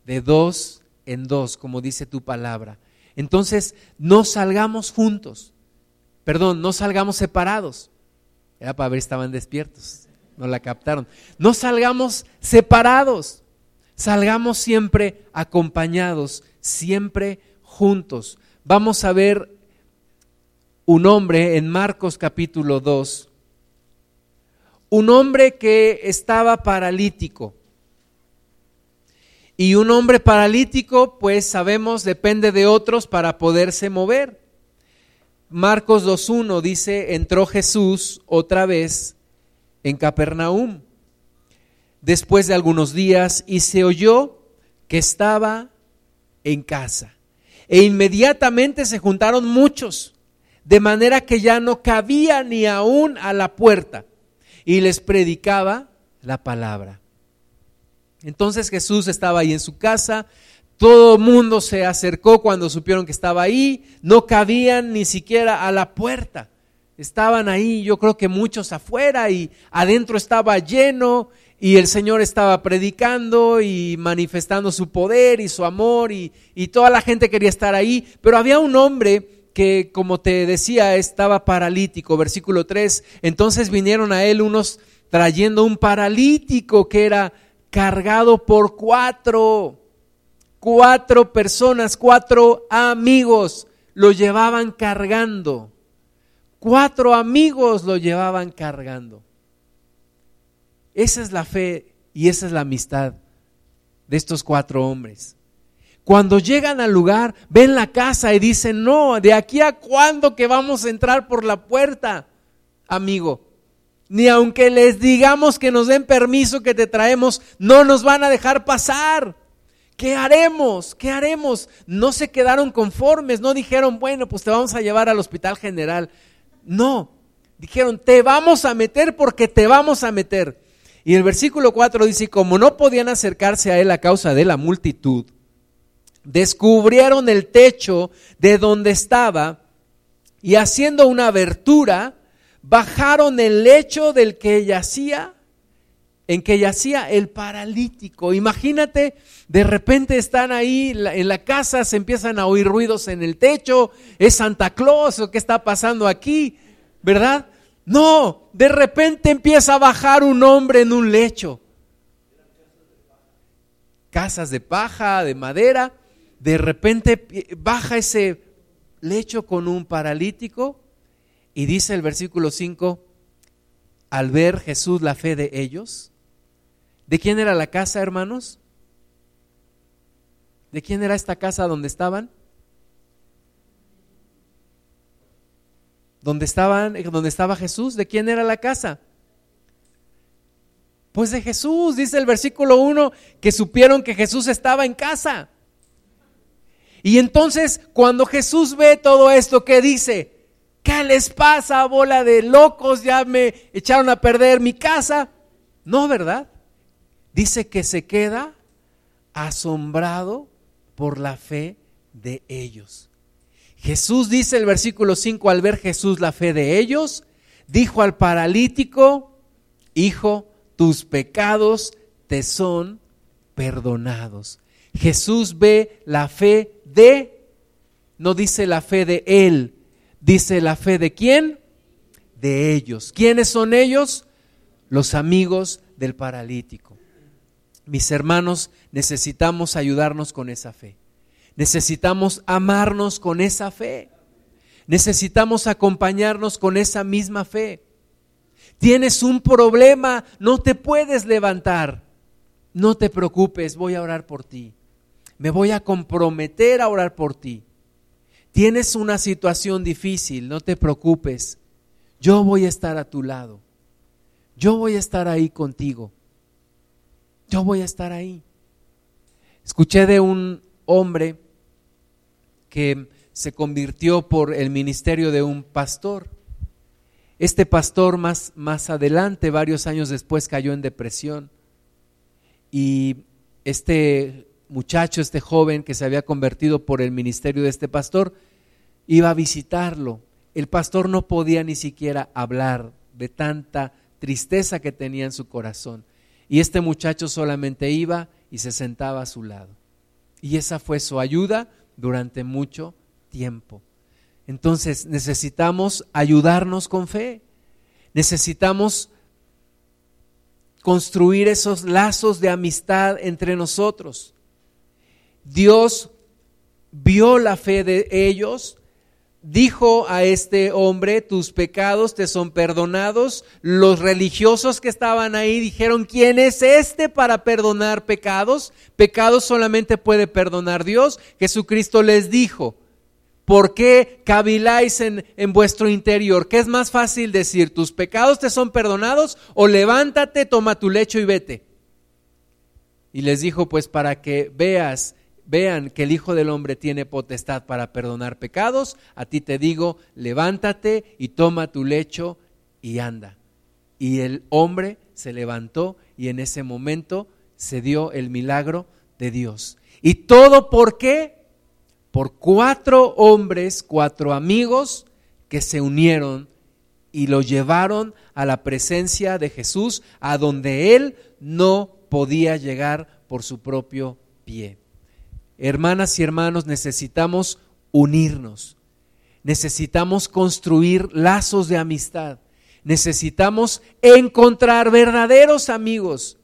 de dos en dos, como dice tu palabra. Entonces, no salgamos juntos, perdón, no salgamos separados. Era para ver estaban despiertos, no la captaron. No salgamos separados, salgamos siempre acompañados, siempre juntos. Vamos a ver un hombre en Marcos capítulo 2, un hombre que estaba paralítico. Y un hombre paralítico, pues sabemos, depende de otros para poderse mover. Marcos 2.1 dice, entró Jesús otra vez en Capernaum después de algunos días y se oyó que estaba en casa. E inmediatamente se juntaron muchos, de manera que ya no cabía ni aún a la puerta, y les predicaba la palabra. Entonces Jesús estaba ahí en su casa, todo el mundo se acercó cuando supieron que estaba ahí, no cabían ni siquiera a la puerta. Estaban ahí, yo creo que muchos afuera y adentro estaba lleno y el Señor estaba predicando y manifestando su poder y su amor y, y, toda la gente quería estar ahí, pero había un hombre que, como te decía, estaba paralítico, versículo 3, entonces vinieron a él unos trayendo un paralítico que era cargado por cuatro, cuatro personas, cuatro amigos, lo llevaban cargando, cuatro amigos lo llevaban cargando. Esa es la fe y esa es la amistad de estos cuatro hombres. Cuando llegan al lugar, ven la casa y dicen, no, de aquí a cuándo que vamos a entrar por la puerta, amigo. Ni aunque les digamos que nos den permiso que te traemos, no nos van a dejar pasar. ¿Qué haremos? ¿Qué haremos? No se quedaron conformes, no dijeron, bueno, pues te vamos a llevar al hospital general. No, dijeron, te vamos a meter porque te vamos a meter. Y el versículo 4 dice, como no podían acercarse a él a causa de la multitud, descubrieron el techo de donde estaba y haciendo una abertura, bajaron el lecho del que yacía, en que yacía el paralítico. Imagínate, de repente están ahí en la casa, se empiezan a oír ruidos en el techo, es Santa Claus o qué está pasando aquí, ¿verdad? No, de repente empieza a bajar un hombre en un lecho. Casas de paja, de madera. De repente baja ese lecho con un paralítico y dice el versículo 5, al ver Jesús la fe de ellos, ¿de quién era la casa, hermanos? ¿De quién era esta casa donde estaban? ¿Dónde, estaban, ¿Dónde estaba Jesús? ¿De quién era la casa? Pues de Jesús, dice el versículo 1, que supieron que Jesús estaba en casa. Y entonces, cuando Jesús ve todo esto, ¿qué dice? ¿Qué les pasa, bola de locos? Ya me echaron a perder mi casa. No, ¿verdad? Dice que se queda asombrado por la fe de ellos. Jesús dice el versículo 5, al ver Jesús la fe de ellos, dijo al paralítico, Hijo, tus pecados te son perdonados. Jesús ve la fe de, no dice la fe de él, dice la fe de quién? de ellos. ¿Quiénes son ellos? Los amigos del paralítico. Mis hermanos, necesitamos ayudarnos con esa fe. Necesitamos amarnos con esa fe. Necesitamos acompañarnos con esa misma fe. Tienes un problema, no te puedes levantar. No te preocupes, voy a orar por ti. Me voy a comprometer a orar por ti. Tienes una situación difícil, no te preocupes. Yo voy a estar a tu lado. Yo voy a estar ahí contigo. Yo voy a estar ahí. Escuché de un hombre que se convirtió por el ministerio de un pastor. Este pastor más, más adelante, varios años después, cayó en depresión. Y este muchacho, este joven que se había convertido por el ministerio de este pastor, iba a visitarlo. El pastor no podía ni siquiera hablar de tanta tristeza que tenía en su corazón. Y este muchacho solamente iba y se sentaba a su lado. Y esa fue su ayuda durante mucho tiempo. Entonces necesitamos ayudarnos con fe. Necesitamos construir esos lazos de amistad entre nosotros. Dios vio la fe de ellos, dijo a este hombre, tus pecados te son perdonados. Los religiosos que estaban ahí dijeron, ¿quién es este para perdonar pecados? Pecados solamente puede perdonar Dios. Jesucristo les dijo, ¿por qué caviláis en, en vuestro interior? ¿Qué es más fácil decir, tus pecados te son perdonados o levántate, toma tu lecho y vete? Y les dijo, pues para que veas vean que el Hijo del Hombre tiene potestad para perdonar pecados, a ti te digo, levántate y toma tu lecho y anda. Y el hombre se levantó y en ese momento se dio el milagro de Dios. ¿Y todo por qué? Por cuatro hombres, cuatro amigos que se unieron y lo llevaron a la presencia de Jesús, a donde él no podía llegar por su propio pie. Hermanas y hermanos, necesitamos unirnos. Necesitamos construir lazos de amistad. Necesitamos encontrar verdaderos amigos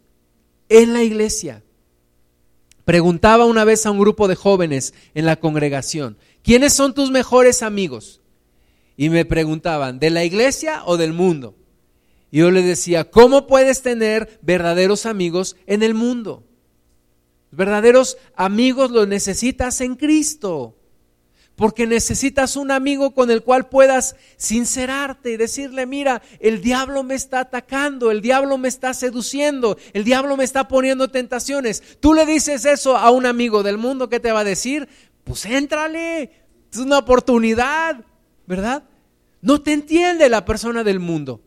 en la iglesia. Preguntaba una vez a un grupo de jóvenes en la congregación, ¿quiénes son tus mejores amigos? Y me preguntaban, ¿de la iglesia o del mundo? Y yo les decía, ¿cómo puedes tener verdaderos amigos en el mundo? Verdaderos amigos los necesitas en Cristo. Porque necesitas un amigo con el cual puedas sincerarte y decirle, mira, el diablo me está atacando, el diablo me está seduciendo, el diablo me está poniendo tentaciones. Tú le dices eso a un amigo del mundo, ¿qué te va a decir? Pues éntrale, es una oportunidad, ¿verdad? No te entiende la persona del mundo.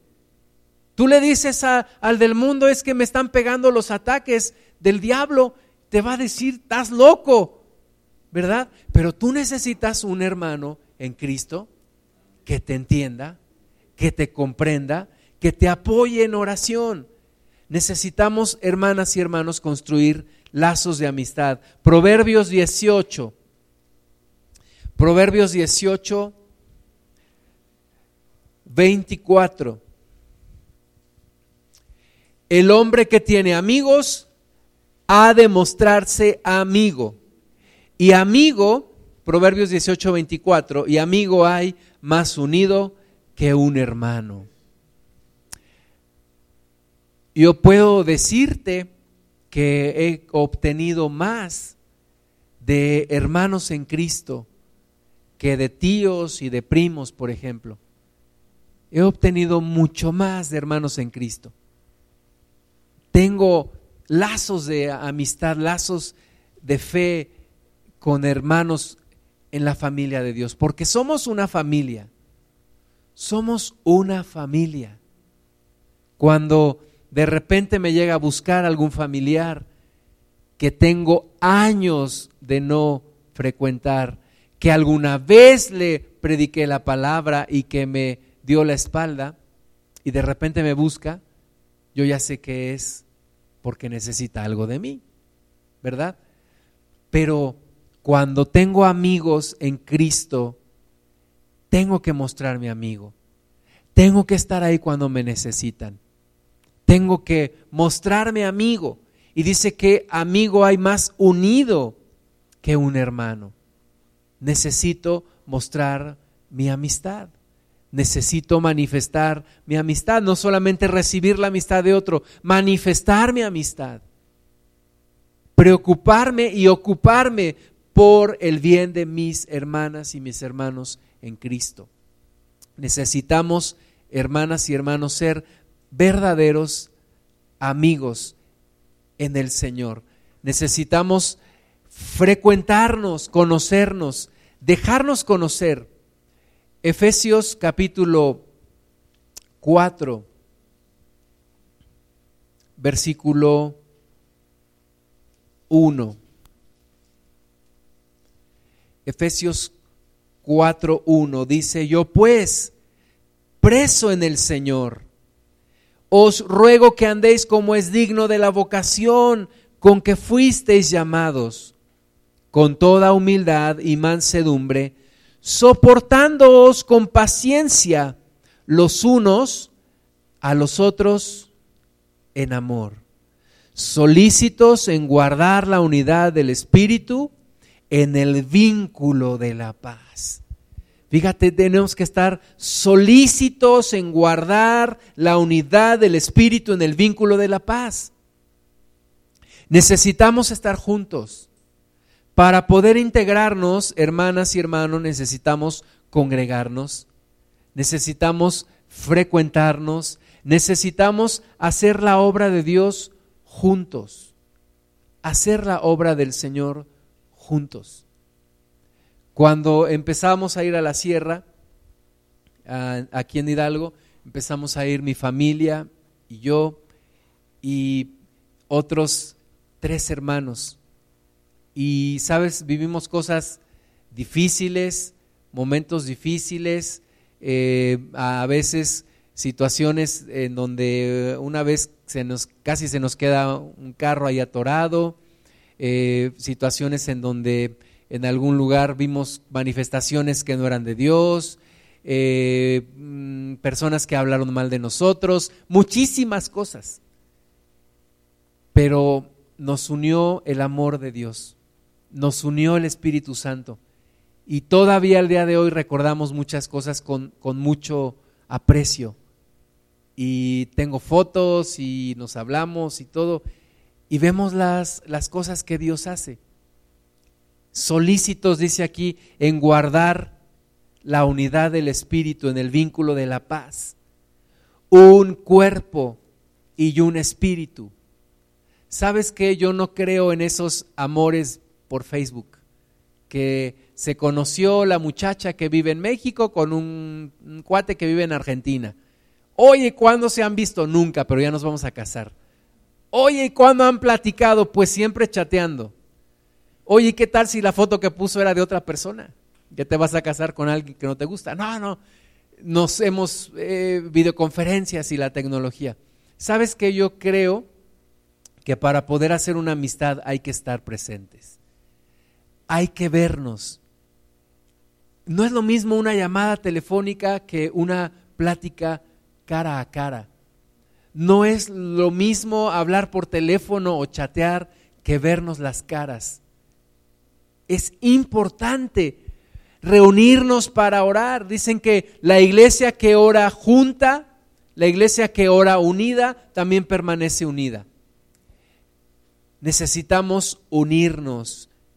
Tú le dices al del mundo, es que me están pegando los ataques del diablo te va a decir, estás loco, ¿verdad? Pero tú necesitas un hermano en Cristo que te entienda, que te comprenda, que te apoye en oración. Necesitamos, hermanas y hermanos, construir lazos de amistad. Proverbios 18. Proverbios 18, 24. El hombre que tiene amigos ha de mostrarse amigo. Y amigo, Proverbios 18, 24, y amigo hay más unido que un hermano. Yo puedo decirte que he obtenido más de hermanos en Cristo que de tíos y de primos, por ejemplo. He obtenido mucho más de hermanos en Cristo. Tengo lazos de amistad, lazos de fe con hermanos en la familia de Dios, porque somos una familia, somos una familia. Cuando de repente me llega a buscar algún familiar que tengo años de no frecuentar, que alguna vez le prediqué la palabra y que me dio la espalda y de repente me busca, yo ya sé que es porque necesita algo de mí, ¿verdad? Pero cuando tengo amigos en Cristo, tengo que mostrarme amigo. tengo que estar ahí cuando me necesitan. Tengo que mostrarme amigo. Y dice que amigo hay más unido que un hermano. Necesito mostrar mi amistad. Necesito manifestar mi amistad, no solamente recibir la amistad de otro, manifestar mi amistad. Preocuparme y ocuparme por el bien de mis hermanas y mis hermanos en Cristo. Necesitamos, hermanas y hermanos, ser verdaderos amigos en el Señor. Necesitamos frecuentarnos, conocernos, dejarnos conocer. Efesios capítulo 4, versículo 1. Efesios 4.1 dice, yo pues, preso en el Señor, os ruego que andéis como es digno de la vocación con que fuisteis llamados, con toda humildad y mansedumbre, soportándoos con paciencia los unos a los otros en amor, solícitos en guardar la unidad del Espíritu en el vínculo de la paz. Fíjate, tenemos que estar solícitos en guardar la unidad del Espíritu en el vínculo de la paz. Necesitamos estar juntos. Para poder integrarnos, hermanas y hermanos, necesitamos congregarnos, necesitamos frecuentarnos, necesitamos hacer la obra de Dios juntos, hacer la obra del Señor juntos. Cuando empezamos a ir a la sierra, aquí en Hidalgo, empezamos a ir mi familia y yo y otros tres hermanos. Y, sabes, vivimos cosas difíciles, momentos difíciles, eh, a veces situaciones en donde una vez se nos, casi se nos queda un carro ahí atorado, eh, situaciones en donde en algún lugar vimos manifestaciones que no eran de Dios, eh, mm, personas que hablaron mal de nosotros, muchísimas cosas. Pero nos unió el amor de Dios, nos unió el Espíritu Santo. Y todavía al día de hoy recordamos muchas cosas con, con mucho aprecio. Y tengo fotos y nos hablamos y todo. Y vemos las, las cosas que Dios hace solícitos, dice aquí, en guardar la unidad del Espíritu en el vínculo de la paz. Un cuerpo y un espíritu. ¿Sabes que Yo no creo en esos amores por Facebook, que se conoció la muchacha que vive en México con un, cuate que vive en Argentina. Oye, ¿cuándo se han visto? Nunca, pero ya nos vamos a casar. Oye, ¿cuándo han platicado? Pues siempre chateando. Oye, ¿qué tal si la foto que puso era de otra persona? Ya te vas a casar con alguien que no te gusta. No, no. Nos hemos eh, videoconferencias y la tecnología. ¿Sabes que yo creo que para poder hacer una amistad hay que estar presentes? Hay que vernos. No es lo mismo una llamada telefónica que una plática cara a cara. No es lo mismo hablar por teléfono o chatear que vernos las caras. Es importante reunirnos para orar. Dicen que la iglesia que ora junta, la iglesia que ora unida, también permanece unida. Necesitamos unirnos.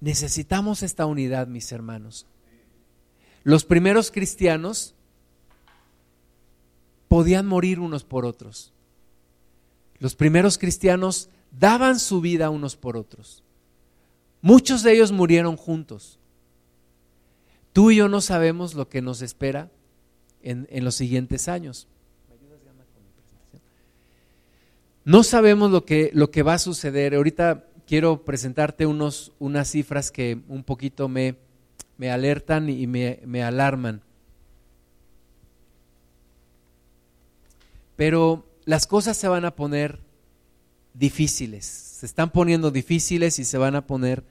Necesitamos esta unidad, mis hermanos. Los primeros cristianos podían morir unos por otros. Los primeros cristianos daban su vida unos por otros. Muchos de ellos murieron juntos. Tú y yo no sabemos lo que nos espera en, los siguientes años. No sabemos lo que, lo que va a suceder. Ahorita quiero presentarte unos, unas cifras que un poquito me, me alertan y me, me alarman. Pero las cosas se van a poner difíciles, se están poniendo difíciles y se van a poner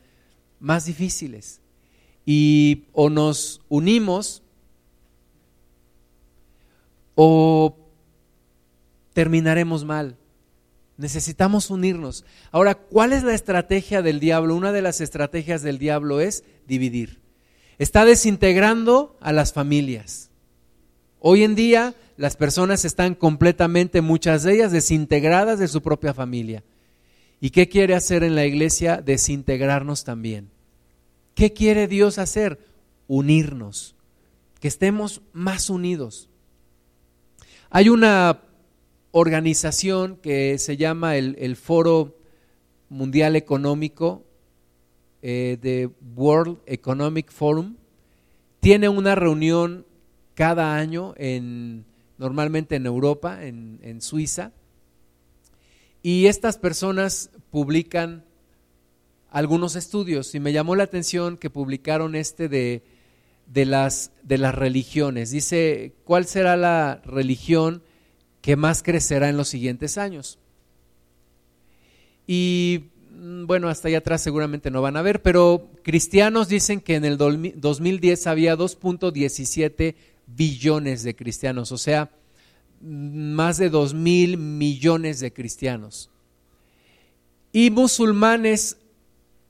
más difíciles. Y o nos unimos o terminaremos mal. Necesitamos unirnos. Ahora, ¿cuál es la estrategia del diablo? Una de las estrategias del diablo es dividir. Está desintegrando a las familias. Hoy en día las personas están completamente, muchas de ellas, desintegradas de su propia familia. ¿Y qué quiere hacer en la iglesia? Desintegrarnos también. ¿Qué quiere Dios hacer? Unirnos, que estemos más unidos. Hay una organización que se llama el, Foro Mundial Económico eh, de World Economic Forum. Tiene una reunión cada año en, normalmente en Europa, en, en Suiza, y estas personas publican algunos estudios y me llamó la atención que publicaron este de, de, las, de las religiones. Dice, ¿cuál será la religión que más crecerá en los siguientes años. Y mm, bueno, hasta allá atrás seguramente no van a ver, pero cristianos dicen que en el 2010 había 2.17 billones de cristianos, o sea, mm, más de 2 mil millones de cristianos. Y musulmanes,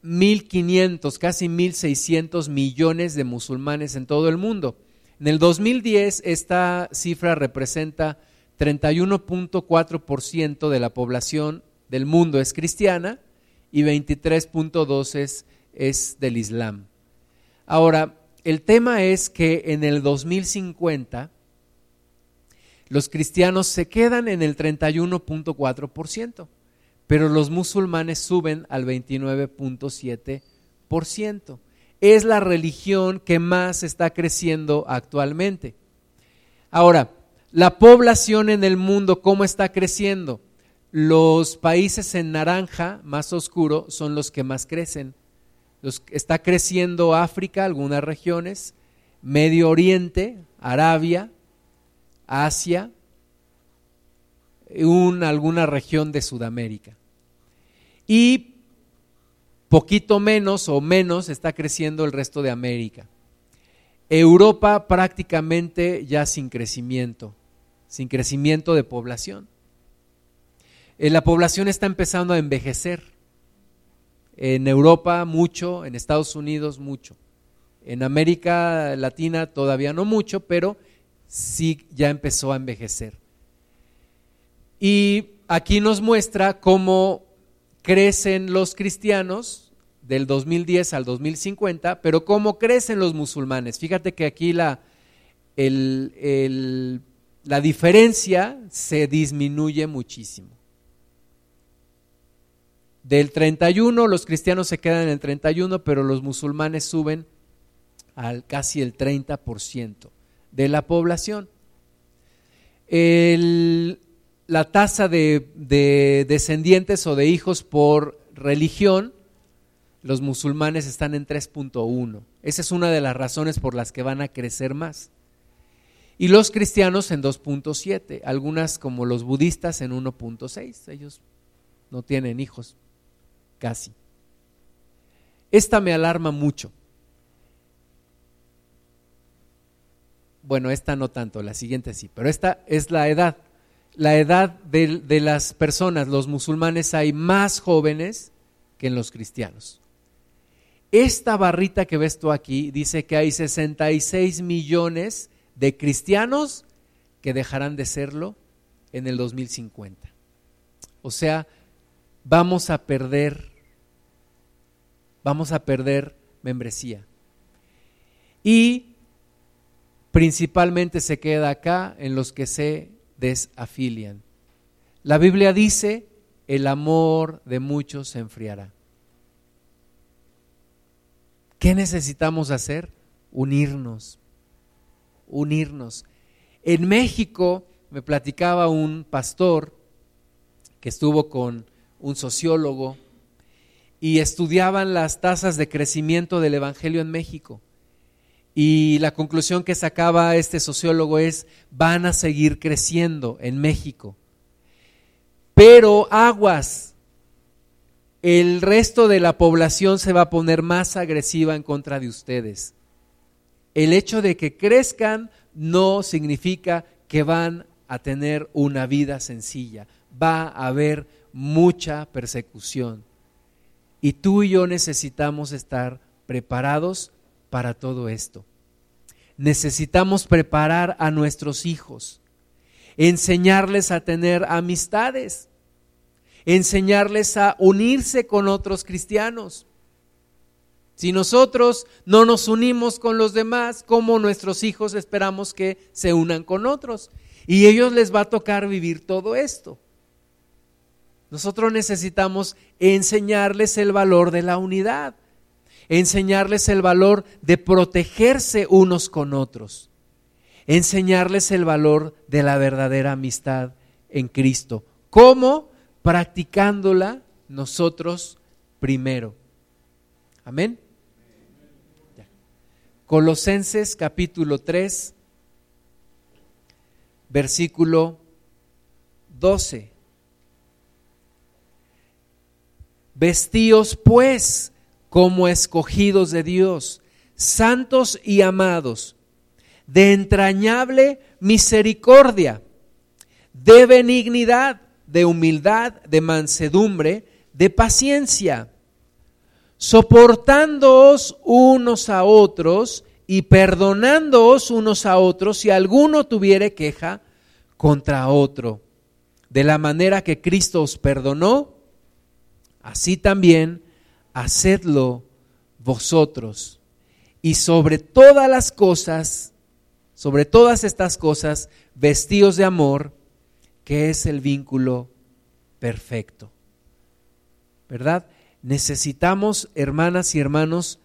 1.500, casi 1.600 millones de musulmanes en todo el mundo. En el 2010 esta cifra representa 31.4% de la población del mundo es cristiana y 23.2% es, es del Islam. Ahora, el tema es que en el 2050 los cristianos se quedan en el 31.4%, pero los musulmanes suben al 29.7%. Es la religión que más está creciendo actualmente. Ahora, la población en el mundo, ¿cómo está creciendo? Los países en naranja, más oscuro, son los que más crecen. está creciendo África, algunas regiones, Medio Oriente, Arabia, Asia, un, alguna región de Sudamérica. Y poquito menos o menos está creciendo el resto de América. Europa prácticamente ya sin crecimiento sin crecimiento de población. Eh, la población está empezando a envejecer. En Europa mucho, en Estados Unidos mucho. En América Latina todavía no mucho, pero sí ya empezó a envejecer. Y aquí nos muestra cómo crecen los cristianos del 2010 al 2050, pero cómo crecen los musulmanes. Fíjate que aquí la, el, el la diferencia se disminuye muchísimo. Del 31 los cristianos se quedan en el 31, pero los musulmanes suben al casi el 30% de la población. la tasa de, de descendientes o de hijos por religión, los musulmanes están en 3.1. Esa es una de las razones por las que van a crecer más y los cristianos en 2.7, algunas como los budistas en 1.6, ellos no tienen hijos, casi. Esta me alarma mucho. Bueno, esta no tanto, la siguiente sí, pero esta es la edad. La edad de, de las personas, los musulmanes, hay más jóvenes que en los cristianos. Esta barrita que ves tú aquí dice que hay 66 millones de cristianos que dejarán de serlo en el 2050. O sea, vamos a perder, vamos a perder membresía. Y principalmente se queda acá en los que se desafilian. La Biblia dice, el amor de muchos se enfriará. ¿Qué necesitamos hacer? Unirnos, unirnos. En México me platicaba un pastor que estuvo con un sociólogo y estudiaban las tasas de crecimiento del Evangelio en México. Y la conclusión que sacaba este sociólogo es, van a seguir creciendo en México. Pero aguas, el resto de la población se va a poner más agresiva en contra de ustedes. El hecho de que crezcan no significa que van a tener una vida sencilla. Va a haber mucha persecución. Y tú y yo necesitamos estar preparados para todo esto. Necesitamos preparar a nuestros hijos, enseñarles a tener amistades, enseñarles a unirse con otros cristianos. Si nosotros no nos unimos con los demás, ¿cómo nuestros hijos esperamos que se unan con otros? Y ellos les va a tocar vivir todo esto. Nosotros necesitamos enseñarles el valor de la unidad, enseñarles el valor de protegerse unos con otros, enseñarles el valor de la verdadera amistad en Cristo. ¿Cómo? Practicándola nosotros primero. Amén. Colosenses capítulo 3, versículo 12. Vestíos pues como escogidos de Dios, santos y amados, de entrañable misericordia, de benignidad, de humildad, de mansedumbre, de paciencia, soportándoos unos a otros y perdonándoos unos a otros si alguno tuviere queja contra otro. De la manera que Cristo os perdonó, así también hacedlo vosotros. Y sobre todas las cosas, sobre todas estas cosas, vestidos de amor, que es el vínculo perfecto. ¿Verdad? Necesitamos, hermanas y hermanos,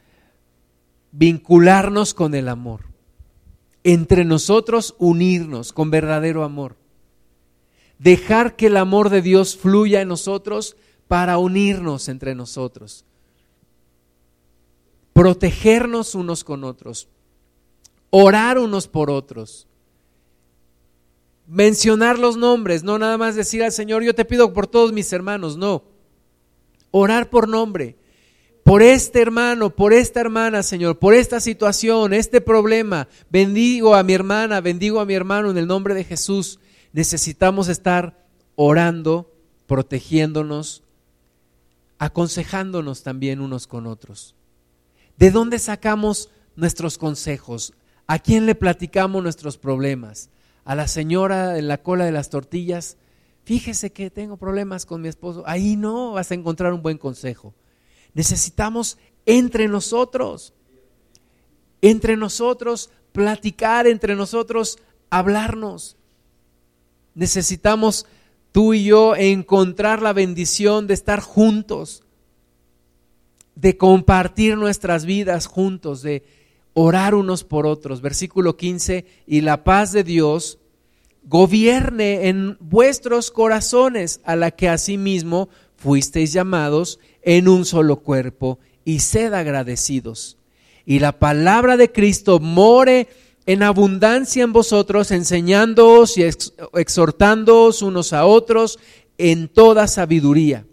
vincularnos con el amor. Entre nosotros unirnos con verdadero amor. Dejar que el amor de Dios fluya en nosotros para unirnos entre nosotros, protegernos unos con otros, orar unos por otros, mencionar los nombres, no nada más decir al Señor, yo te pido por todos mis hermanos, no, orar por nombre, por este hermano, por esta hermana, Señor, por esta situación, este problema, bendigo a mi hermana, bendigo a mi hermano en el nombre de Jesús. Necesitamos estar orando, protegiéndonos, aconsejándonos también unos con otros. ¿De dónde sacamos nuestros consejos? ¿A quién le platicamos nuestros problemas? ¿A la señora en la cola de las tortillas? Fíjese que tengo problemas con mi esposo. Ahí no vas a encontrar un buen consejo. Necesitamos entre nosotros, entre nosotros, platicar entre nosotros, hablarnos. Necesitamos tú y yo encontrar la bendición de estar juntos, de compartir nuestras vidas juntos, de orar unos por otros. Versículo 15, y la paz de Dios gobierne en vuestros corazones, a la que asimismo fuisteis llamados en un solo cuerpo, y sed agradecidos. Y la palabra de Cristo more en abundancia en vosotros, enseñándoos y exhortándoos unos a otros en toda sabiduría,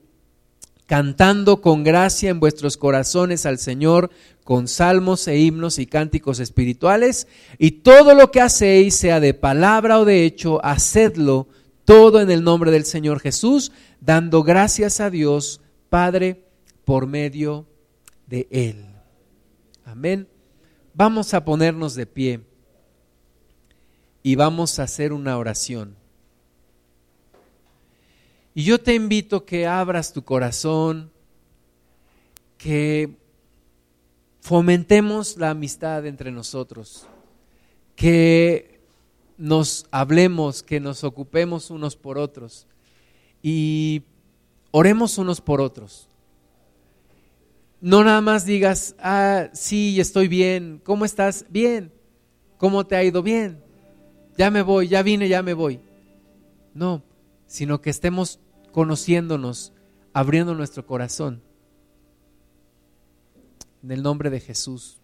cantando con gracia en vuestros corazones al Señor con salmos e himnos y cánticos espirituales, y todo lo que hacéis, sea de palabra o de hecho, hacedlo todo en el nombre del Señor Jesús, dando gracias a Dios Padre por medio de Él. Amén. Vamos a ponernos de pie y vamos a hacer una oración. Y yo te invito que abras tu corazón, que fomentemos la amistad entre nosotros, que nos hablemos, que nos ocupemos unos por otros y oremos unos por otros. No nada más digas, ah, sí, estoy bien, ¿cómo estás? Bien, ¿cómo te ha ido? Bien ya me voy, ya vine, ya me voy. No, sino que estemos conociéndonos, abriendo nuestro corazón. En el nombre de Jesús.